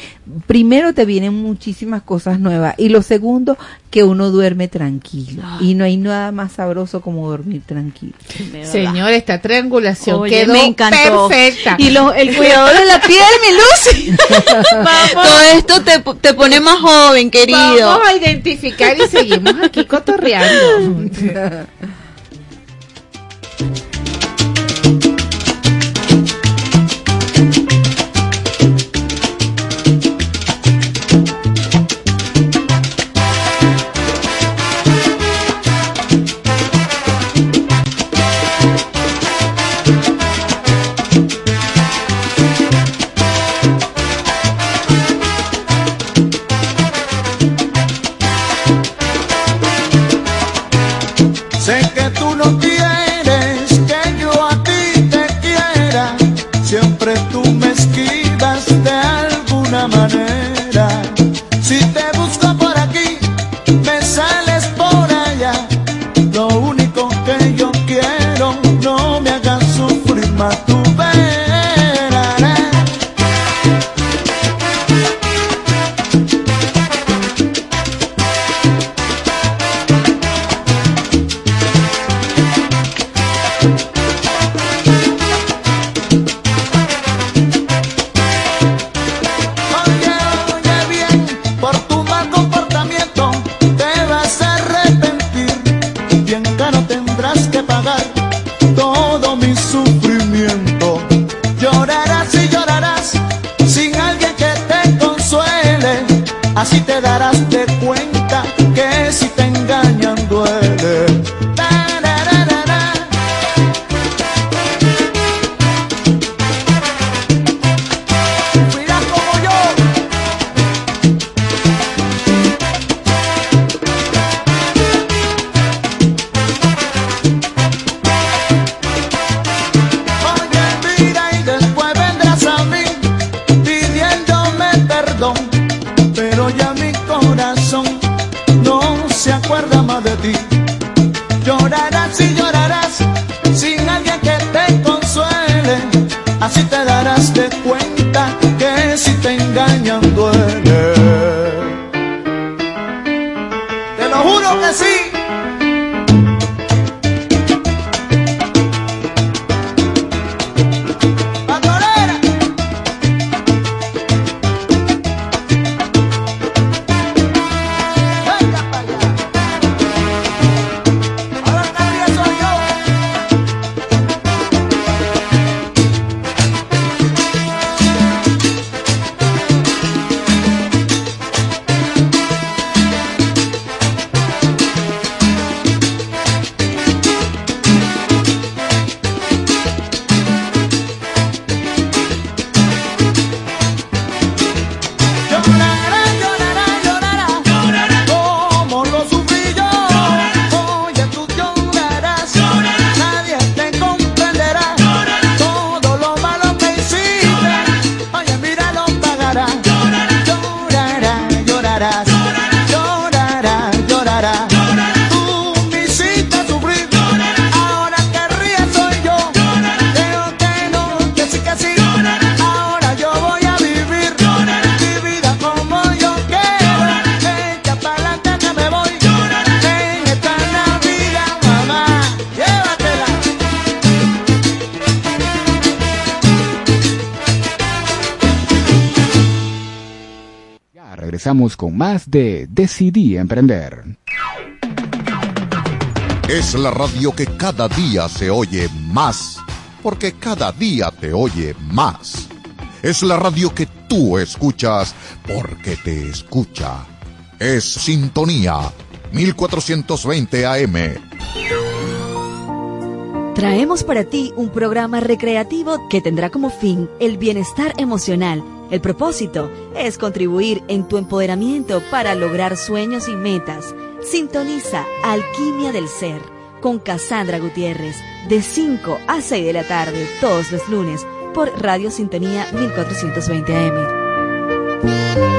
primero te vienen muchísimas cosas nuevas y lo segundo que uno duerme tranquilo y no hay nada más sabroso como dormir tranquilo. Señor, esta triangulación Oye, quedó me encantó. perfecta. Y lo- el cuidador de la piel, mi Lucy. Todo esto te, te pone más joven, querido. Vamos a identificar y seguimos aquí cotorreando. regresamos con más de Decidí Emprender. Es la radio que cada día se oye más, porque cada día te oye más. Es la radio que tú escuchas, porque te escucha. Es Sintonía 1420 AM. Traemos para ti un programa recreativo que tendrá como fin el bienestar emocional. El propósito es contribuir en tu empoderamiento para lograr sueños y metas. Sintoniza Alquimia del Ser con Cassandra Gutiérrez de 5 a 6 de la tarde todos los lunes por Radio Sintonía 1420 AM.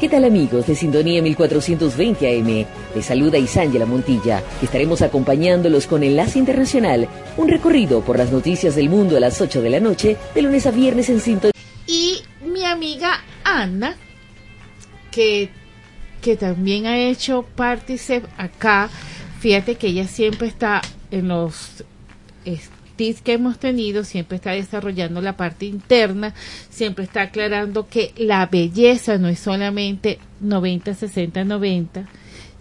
¿Qué tal amigos de Sintonía 1420 AM? Les saluda Isángela Montilla, estaremos acompañándolos con Enlace Internacional, un recorrido por las noticias del mundo a las 8 de la noche, de lunes a viernes en Sintonía. Y mi amiga Ana, que, que también ha hecho partícipe acá, fíjate que ella siempre está en los que hemos tenido, siempre está desarrollando la parte interna, siempre está aclarando que la belleza no es solamente 90, 60, 90,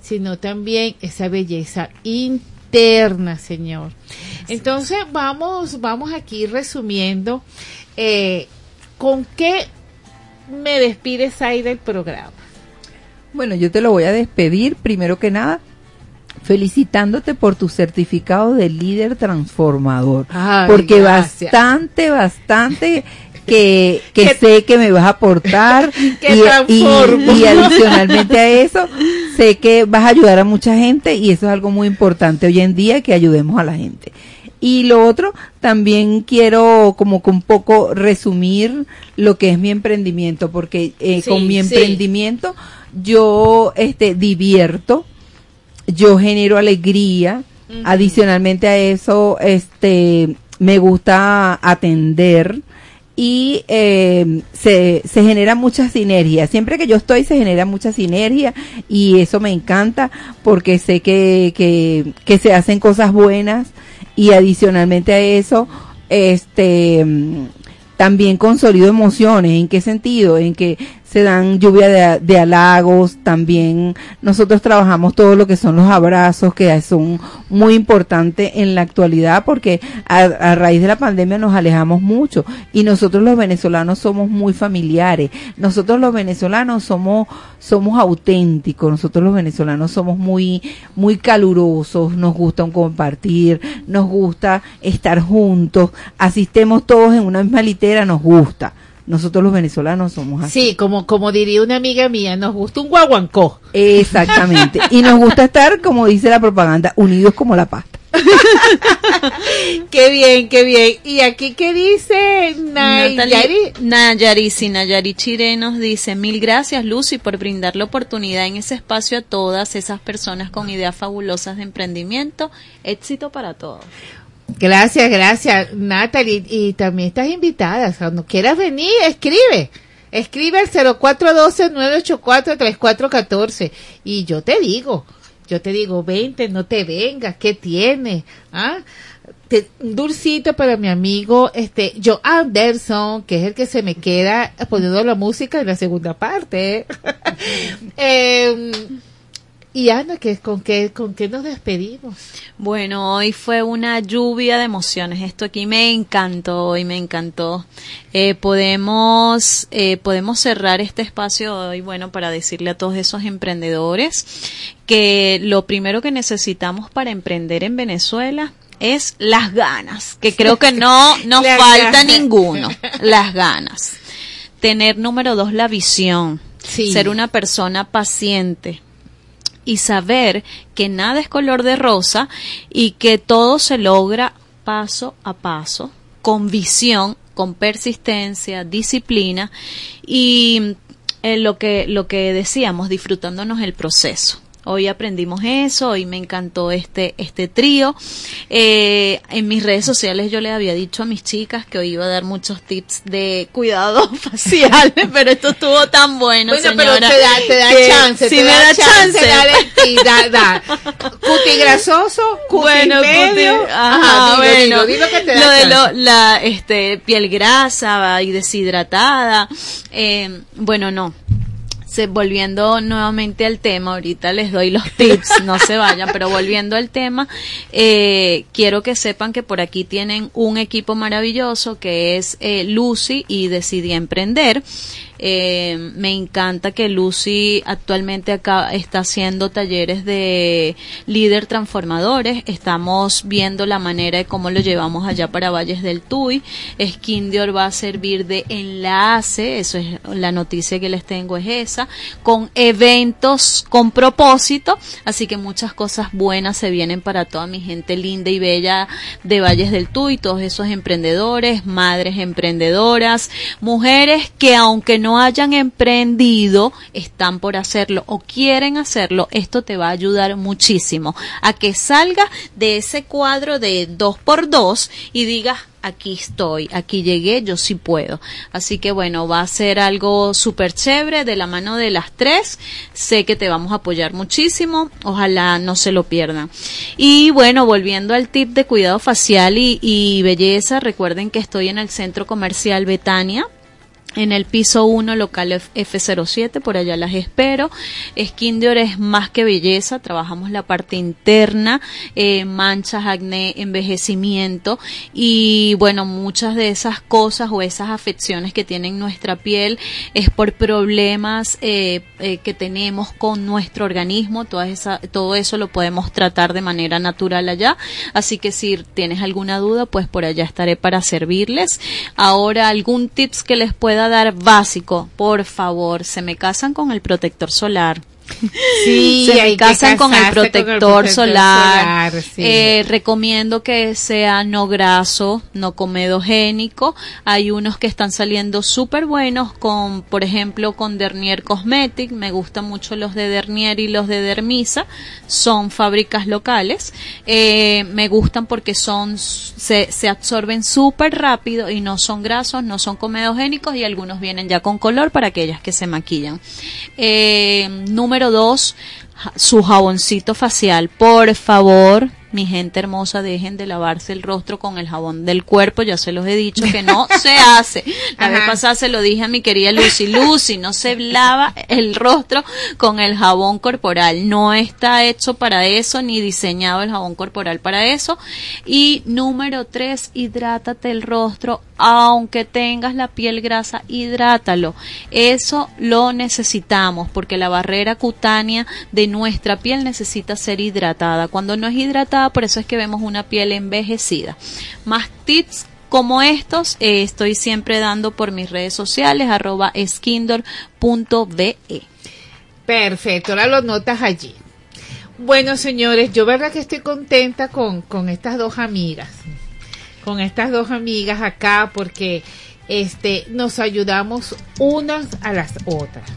sino también esa belleza interna, señor. Entonces vamos, vamos aquí resumiendo eh, con qué me despide Sai del programa. Bueno, yo te lo voy a despedir primero que nada felicitándote por tu certificado de líder transformador, Ay, porque gracias. bastante, bastante que, que sé que me vas a aportar Que y, y- y adicionalmente a eso sé que vas a ayudar a mucha gente y eso es algo muy importante hoy en día que ayudemos a la gente. Y lo otro, también quiero como que un poco resumir lo que es mi emprendimiento, porque eh, Sí, con mi sí. emprendimiento yo este divierto, yo genero alegría, Adicionalmente a eso, este, me gusta atender y eh, se, se genera mucha sinergia. Siempre que yo estoy se genera mucha sinergia y eso me encanta porque sé que, que, que se hacen cosas buenas y adicionalmente a eso, este, mm, también consolido emociones. ¿En qué sentido? En que se dan lluvia de, de halagos, también. Nosotros trabajamos todo lo que son los abrazos, que son muy importantes en la actualidad porque a, a raíz de la pandemia nos alejamos mucho y nosotros los venezolanos somos muy familiares, nosotros los venezolanos somos, somos auténticos, nosotros los venezolanos somos muy, muy calurosos, nos gusta un compartir, nos gusta estar juntos, asistemos todos en una misma litera, nos gusta. Nosotros los venezolanos somos así. Sí, como, como diría una amiga mía, nos gusta un guaguancó. Exactamente. Y nos gusta estar, como dice la propaganda, unidos como la pasta. qué bien, qué bien. ¿Y aquí qué dice Nayari? Nayari, sí, Nayari Chire nos dice, mil gracias Lucy por brindar la oportunidad en ese espacio a todas esas personas con ideas fabulosas de emprendimiento. Éxito para todos. Gracias, gracias, Natalie. Y también estás invitada. Cuando quieras venir, escribe. Escribe al 0412-984-3414. Y yo te digo, yo te digo, vente, no te vengas, ¿qué tienes? ¿Ah? Te- dulcito para mi amigo, este, Joe Anderson, que es el que se me queda poniendo la música en la segunda parte. Em, y Ana, ¿qué, con, qué, ¿con qué nos despedimos? Bueno, hoy fue una lluvia de emociones. Esto aquí me encantó, hoy me encantó. Eh, podemos, eh, podemos cerrar este espacio hoy, bueno, para decirle a todos esos emprendedores que lo primero que necesitamos para emprender en Venezuela es las ganas, que creo que no nos falta ganas. ninguno, las ganas. Tener número dos la visión, Sí. ser una persona paciente, y saber que nada es color de rosa y que todo se logra paso a paso, con visión, con persistencia, disciplina y eh, lo que lo que decíamos, disfrutándonos el proceso. Hoy aprendimos eso, hoy me encantó este, este trío. Eh, en mis redes sociales yo le había dicho a mis chicas que hoy iba a dar muchos tips de cuidado facial, pero esto estuvo tan bueno, Bueno, pero señora, te da, te da que chance, sí te me da, da chance. dale, y da, da. Cuti grasoso, cuti bueno, medio. cuti- ajá, bueno, dilo que te da lo de chance. lo- la este piel grasa y deshidratada, eh, bueno no. Se, volviendo nuevamente al tema, ahorita les doy los tips, no se vayan, pero volviendo al tema, eh, quiero que sepan que por aquí tienen un equipo maravilloso que es eh, Lucy y Decidí Emprender. Eh, me encanta que Lucy actualmente acá está haciendo talleres de líder transformadores. Estamos viendo la manera de cómo lo llevamos allá para Valles del Tuy. Skindior va a servir de enlace, eso es la noticia que les tengo es esa, con eventos con propósito. Así que muchas cosas buenas se vienen para toda mi gente linda y bella de Valles del Tuy, todos esos emprendedores, madres emprendedoras, mujeres que aunque no hayan emprendido, están por hacerlo o quieren hacerlo, esto te va a ayudar muchísimo a que salgas de ese cuadro de dos por dos y digas aquí estoy, aquí llegué, yo sí puedo. Así que bueno, va a ser algo súper chévere de la mano de las tres. Sé que te vamos a apoyar muchísimo. Ojalá no se lo pierdan. Y bueno, volviendo al tip de cuidado facial y belleza, recuerden que estoy en el centro comercial Betania. En el piso 1, local F- F07, por allá las espero. Skin Dior es más que belleza, trabajamos la parte interna, eh, manchas, acné, envejecimiento y bueno, muchas de esas cosas o esas afecciones que tiene nuestra piel es por problemas eh, eh, que tenemos con nuestro organismo, esa, todo eso lo podemos tratar de manera natural allá, así que si tienes alguna duda, pues por allá estaré para servirles. Ahora, algún tips que les pueda dar básico, por favor, se me casan con el protector solar. Sí, se hay que con el casarse con el protector, protector solar. solar, sí. Eh, recomiendo que sea no graso, no comedogénico. Hay unos que están saliendo súper buenos con, por ejemplo, con Dernier Cosmetic. Me gustan mucho los de Dernier y los de Dermisa. Son fábricas locales. Eh, me gustan porque son, se, se absorben súper rápido y no son grasos, no son comedogénicos y algunos vienen ya con color para aquellas que se maquillan. Eh, número dos, ja- su jaboncito facial. Por favor, mi gente hermosa, dejen de lavarse el rostro con el jabón del cuerpo. Ya se los he dicho que no se hace. La Ajá. vez pasada se lo dije a mi querida Lucy. Lucy, no se lava el rostro con el jabón corporal. No está hecho para eso, ni diseñado el jabón corporal para eso. Y número tres, hidrátate el rostro. Aunque tengas la piel grasa, hidrátalo. Eso lo necesitamos porque la barrera cutánea de nuestra piel necesita ser hidratada. Cuando no es hidratada, por eso es que vemos una piel envejecida. Más tips como estos eh, estoy siempre dando por mis redes sociales arroba skindor.be. Perfecto, ahora lo notas allí. Bueno, señores, yo verdad que estoy contenta con, con estas dos amigas. Con estas dos amigas acá porque este nos ayudamos unas a las otras.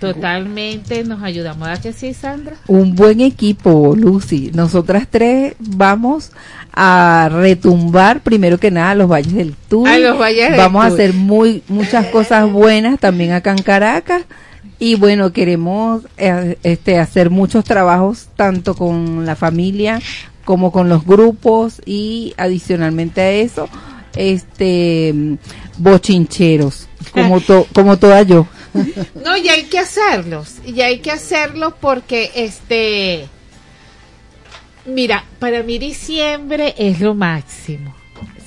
Totalmente nos ayudamos. ¿A que sí, Sandra? Un buen equipo, Lucy. Nosotras tres vamos a retumbar primero que nada los valles del Tuy. A los valles del Vamos a hacer muy muchas cosas buenas también acá en Caracas. Y bueno, queremos eh, este hacer muchos trabajos tanto con la familia como con los grupos y adicionalmente a eso, este bochincheros, como to- como toda yo. No, y hay que hacerlos. Y hay que hacerlos porque, este, mira, para mí diciembre es lo máximo.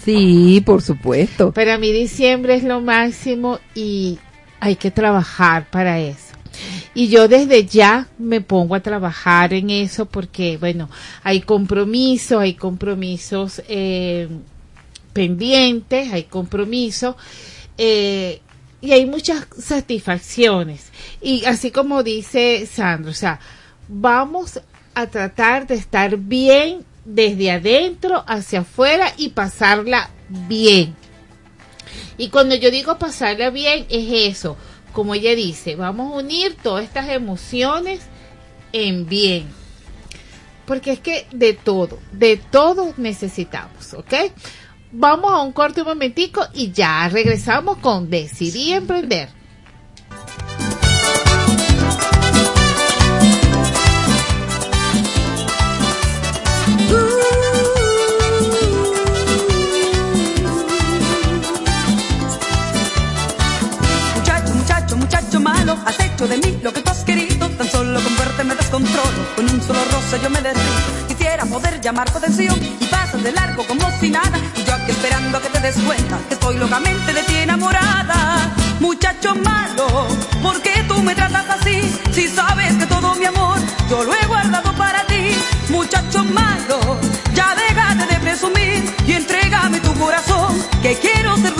Sí, por supuesto. Para mí diciembre es lo máximo y hay que trabajar para eso. Y yo desde ya me pongo a trabajar en eso porque, bueno, hay compromisos, hay compromisos eh, pendientes, hay compromisos eh, y hay muchas satisfacciones. Y así como dice Sandro, o sea, vamos a tratar de estar bien desde adentro hacia afuera y pasarla bien. Y cuando yo digo pasarla bien, es eso. Como ella dice, vamos a unir todas estas emociones en bien. Porque es que de todo, de todo necesitamos, ¿ok? Vamos a un corto momentico y ya regresamos con Decidí Emprender. Muchacho, muchacho, muchacho malo, has hecho de mí lo que tú has querido. Tan solo con verte me descontrolo, con un solo roce yo me derrito. Poder llamar tu atención y pasas de largo como si nada. Y yo aquí esperando a que te des cuenta que estoy locamente de ti enamorada. Muchacho malo, ¿por qué tú me tratas así? Si sabes que todo mi amor yo lo he guardado para ti. Muchacho malo, ya déjate de presumir y entrégame tu corazón, que quiero ser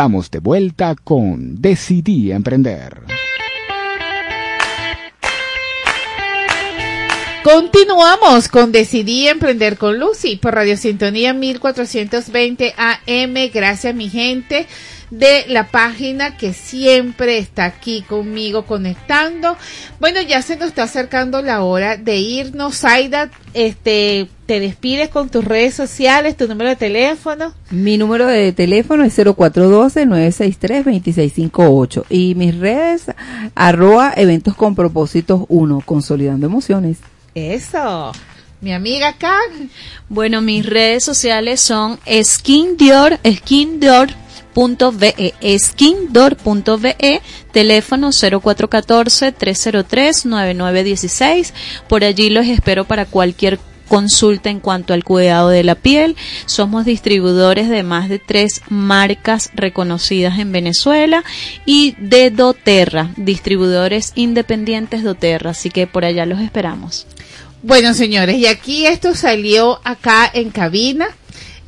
Estamos de vuelta con Decidí Emprender. Continuamos con Decidí Emprender con Lucy por Radio Sintonía 1420 AM. Gracias mi gente de la página que siempre está aquí conmigo conectando. Bueno, ya se nos está acercando la hora de irnos. Aida, este, te despides con tus redes sociales, tu número de teléfono. Mi número de teléfono es 0412-963-2658 y mis redes arroba eventos con propósitos 1, consolidando emociones. Eso. Mi amiga acá. Bueno, mis redes sociales son skindior, skindior.ve, teléfono 0414-303-9916. Por allí los espero para cualquier consulta en cuanto al cuidado de la piel. Somos distribuidores de más de tres marcas reconocidas en Venezuela y de doTERRA, distribuidores independientes doTERRA. Así que por allá los esperamos. Bueno, señores, y aquí esto salió acá en cabina,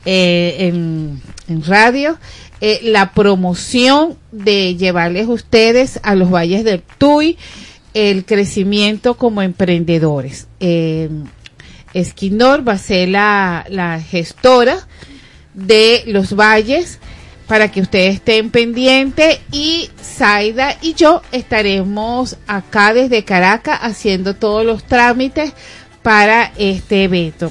eh, en radio, eh, la promoción de llevarles ustedes a los valles del Tuy el crecimiento como emprendedores. Eh, Esquinor va a ser la, la gestora de los valles para que ustedes estén pendientes y Zaida y yo estaremos acá desde Caracas haciendo todos los trámites para este evento.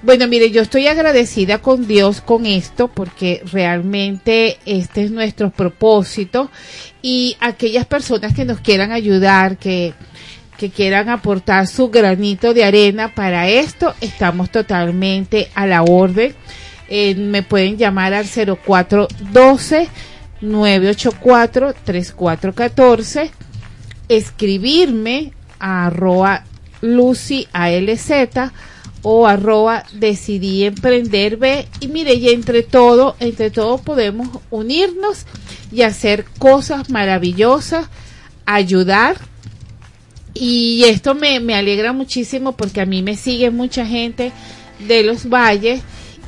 Bueno, mire, yo estoy agradecida con Dios con esto porque realmente este es nuestro propósito y aquellas personas que nos quieran ayudar, que, que quieran aportar su granito de arena para esto, estamos totalmente a la orden. Eh, me pueden llamar al 0412 984 3414 escribirme a arroba Lucy o arroba decidí emprender B y mire y entre todo entre todo podemos unirnos y hacer cosas maravillosas ayudar y esto me, me alegra muchísimo porque a mí me sigue mucha gente de los valles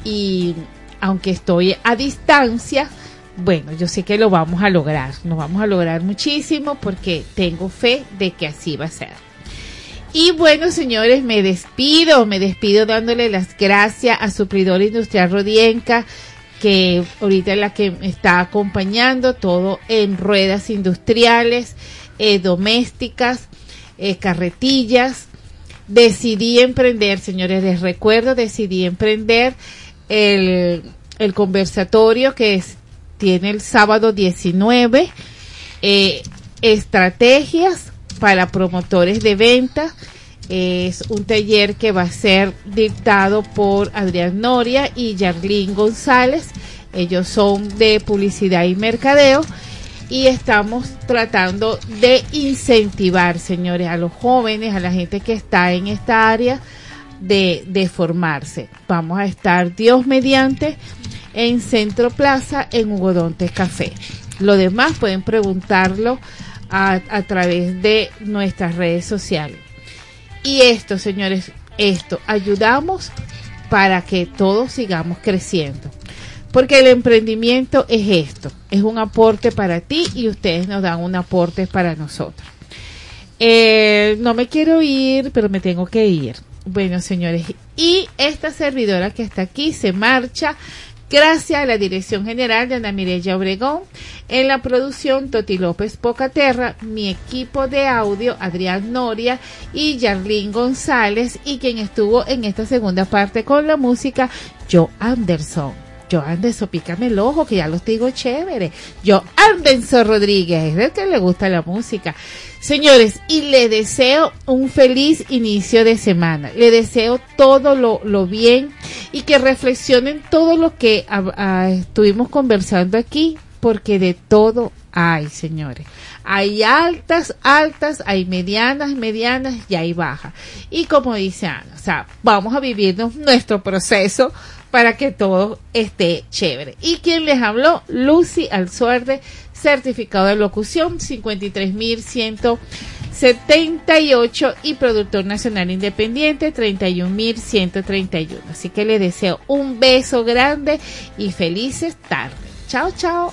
y aunque estoy a distancia bueno, yo sé que lo vamos a lograr, nos vamos a lograr muchísimo porque tengo fe de que así va a ser. Y bueno, señores, me despido, me despido dándole las gracias a Suplidor Industrial Rodienca, que ahorita es la que me está acompañando, todo en ruedas industriales, eh, domésticas, eh, carretillas. Decidí emprender, señores, les recuerdo, decidí emprender el, el conversatorio que es, tiene el sábado 19, eh, estrategias para promotores de venta. Es un taller que va a ser dictado por Adrián Noria y Yarlín González. Ellos son de publicidad y mercadeo y estamos tratando de incentivar, señores, a los jóvenes, a la gente que está en esta área de, de formarse. Vamos a estar Dios mediante en Centro Plaza en Hugodonte Café. Lo demás pueden preguntarlo a, través de nuestras redes sociales. Y esto, señores, esto, ayudamos para que todos sigamos creciendo. Porque el emprendimiento es esto, es un aporte para ti y ustedes nos dan un aporte para nosotros. Eh, no me quiero ir, pero me tengo que ir. Bueno, señores, y esta servidora que está aquí se marcha gracias a la Dirección General de Ana Mireya Obregón, en la producción Toti López Pocaterra, mi equipo de audio Adrián Noria y Yarlín González. Y quien estuvo en esta segunda parte con la música Joe Anderson. Yo Anderson, pícame el ojo, que ya los digo chévere. Yo Anderson Rodríguez, es el que le gusta la música. Señores, y le deseo un feliz inicio de semana. Le deseo todo lo, lo bien y que reflexionen todo lo que estuvimos conversando aquí, porque de todo hay, señores. Hay altas, altas, hay medianas, medianas y hay bajas. Y como dice Ana, o sea, vamos a vivirnos nuestro proceso para que todo esté chévere. Y quien les habló, Lucy Alzuarte, certificado de locución 53.178 y productor nacional independiente 31.131. Así que les deseo un beso grande y felices tardes. Chao, chao.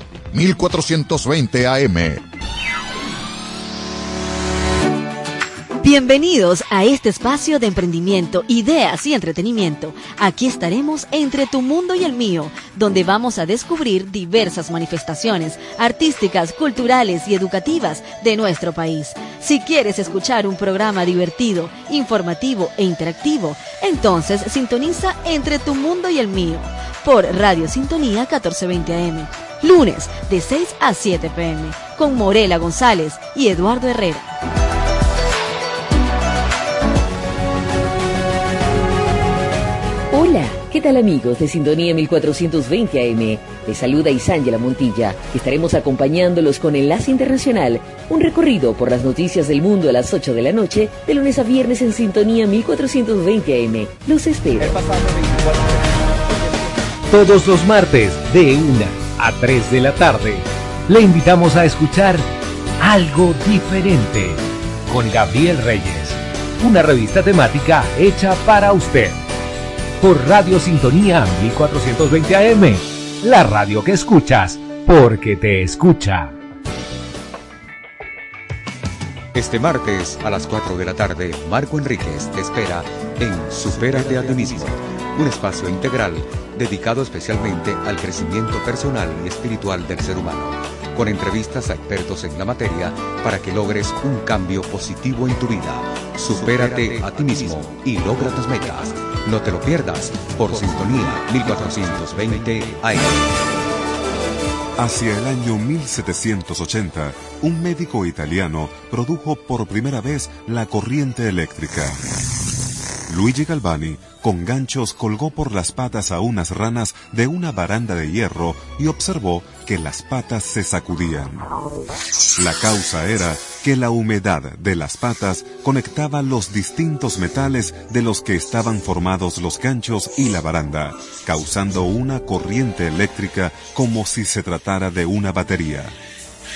1420 AM. Bienvenidos a este espacio de emprendimiento, ideas y entretenimiento. Aquí estaremos entre tu mundo y el mío, donde vamos a descubrir diversas manifestaciones artísticas, culturales y educativas de nuestro país. Si quieres escuchar un programa divertido, informativo e interactivo, entonces sintoniza entre tu mundo y el mío por Radio Sintonía 1420 AM. Lunes de 6 a 7 pm con Morela González y Eduardo Herrera. Hola, ¿qué tal amigos de Sintonía 1420 AM? Les saluda Isángela Montilla. Estaremos acompañándolos con Enlace Internacional, un recorrido por las noticias del mundo a las 8 de la noche, de lunes a viernes en Sintonía 1420 AM. Los espero. Todos los martes de 1 a 3 de la tarde, le invitamos a escuchar Algo Diferente con Gabriel Reyes, una revista temática hecha para usted. Por Radio Sintonía 1420 AM, la radio que escuchas porque te escucha. Este martes a las 4 de la tarde, Marco Enríquez te espera en Supérate a ti mismo, un espacio integral dedicado especialmente al crecimiento personal y espiritual del ser humano, con entrevistas a expertos en la materia para que logres un cambio positivo en tu vida. Supérate a ti mismo y logra tus metas. No te lo pierdas por Sintonía 1420 AM. Hacia el año 1780, un médico italiano produjo por primera vez la corriente eléctrica. Luigi Galvani, con ganchos, colgó por las patas a unas ranas de una baranda de hierro y observó que las patas se sacudían. La causa era que la humedad de las patas conectaba los distintos metales de los que estaban formados los ganchos y la baranda, causando una corriente eléctrica como si se tratara de una batería.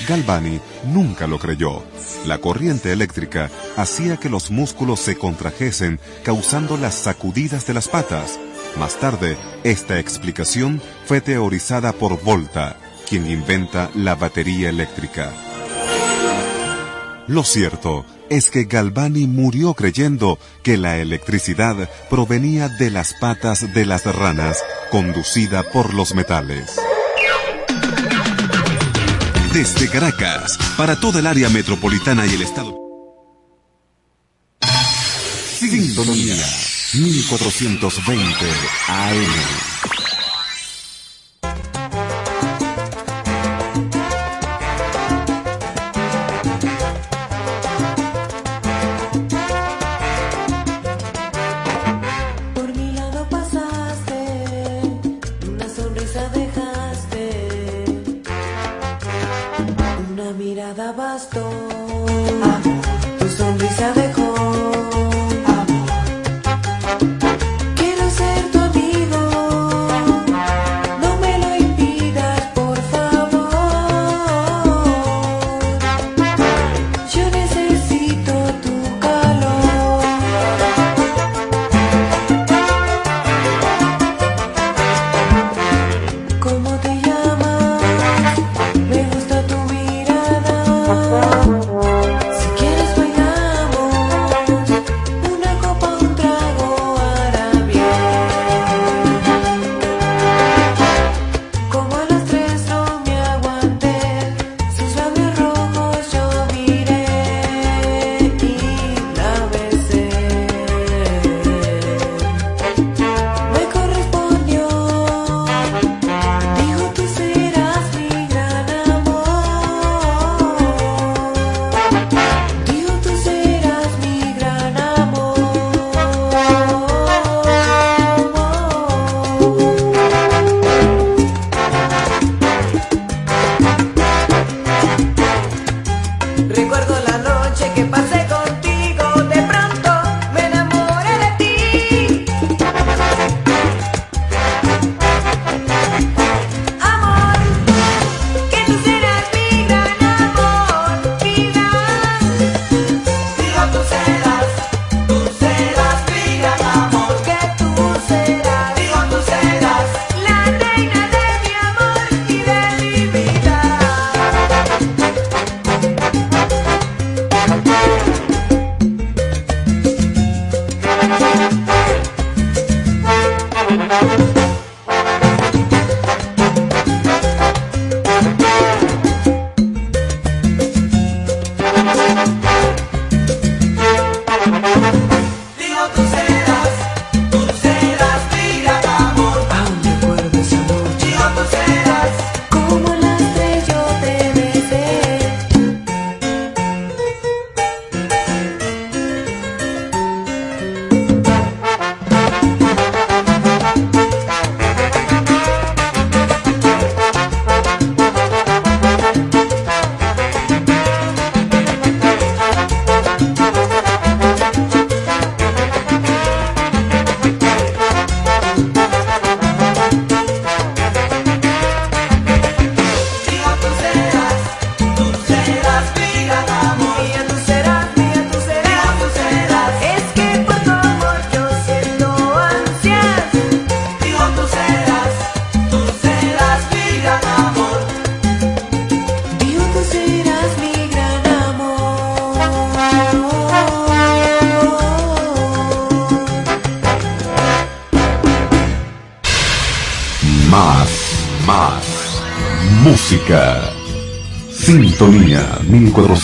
Galvani nunca lo creyó. La corriente eléctrica hacía que los músculos se contrajesen, causando las sacudidas de las patas. Más tarde, esta explicación fue teorizada por Volta, quien inventa la batería eléctrica. Lo cierto es que Galvani murió creyendo que la electricidad provenía de las patas de las ranas, conducida por los metales. Desde Caracas, para toda el área metropolitana y el estado. Sintonía 1420 AM.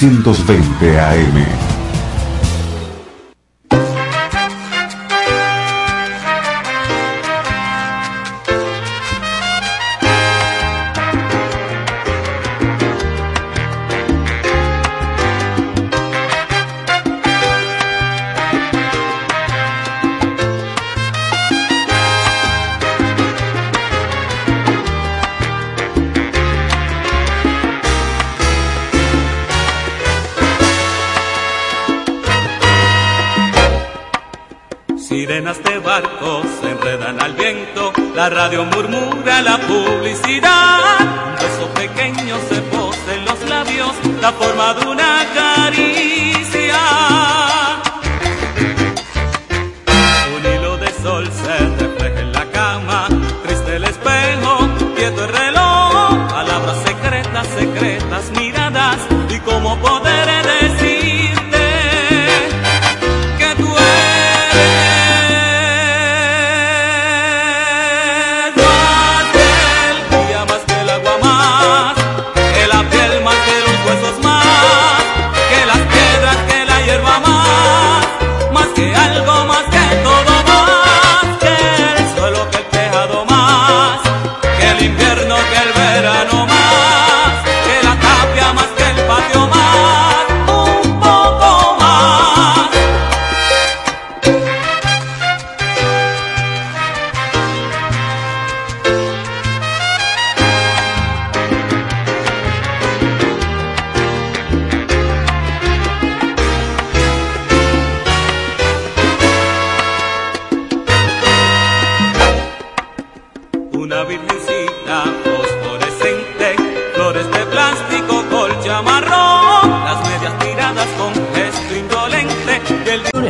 1420 AM.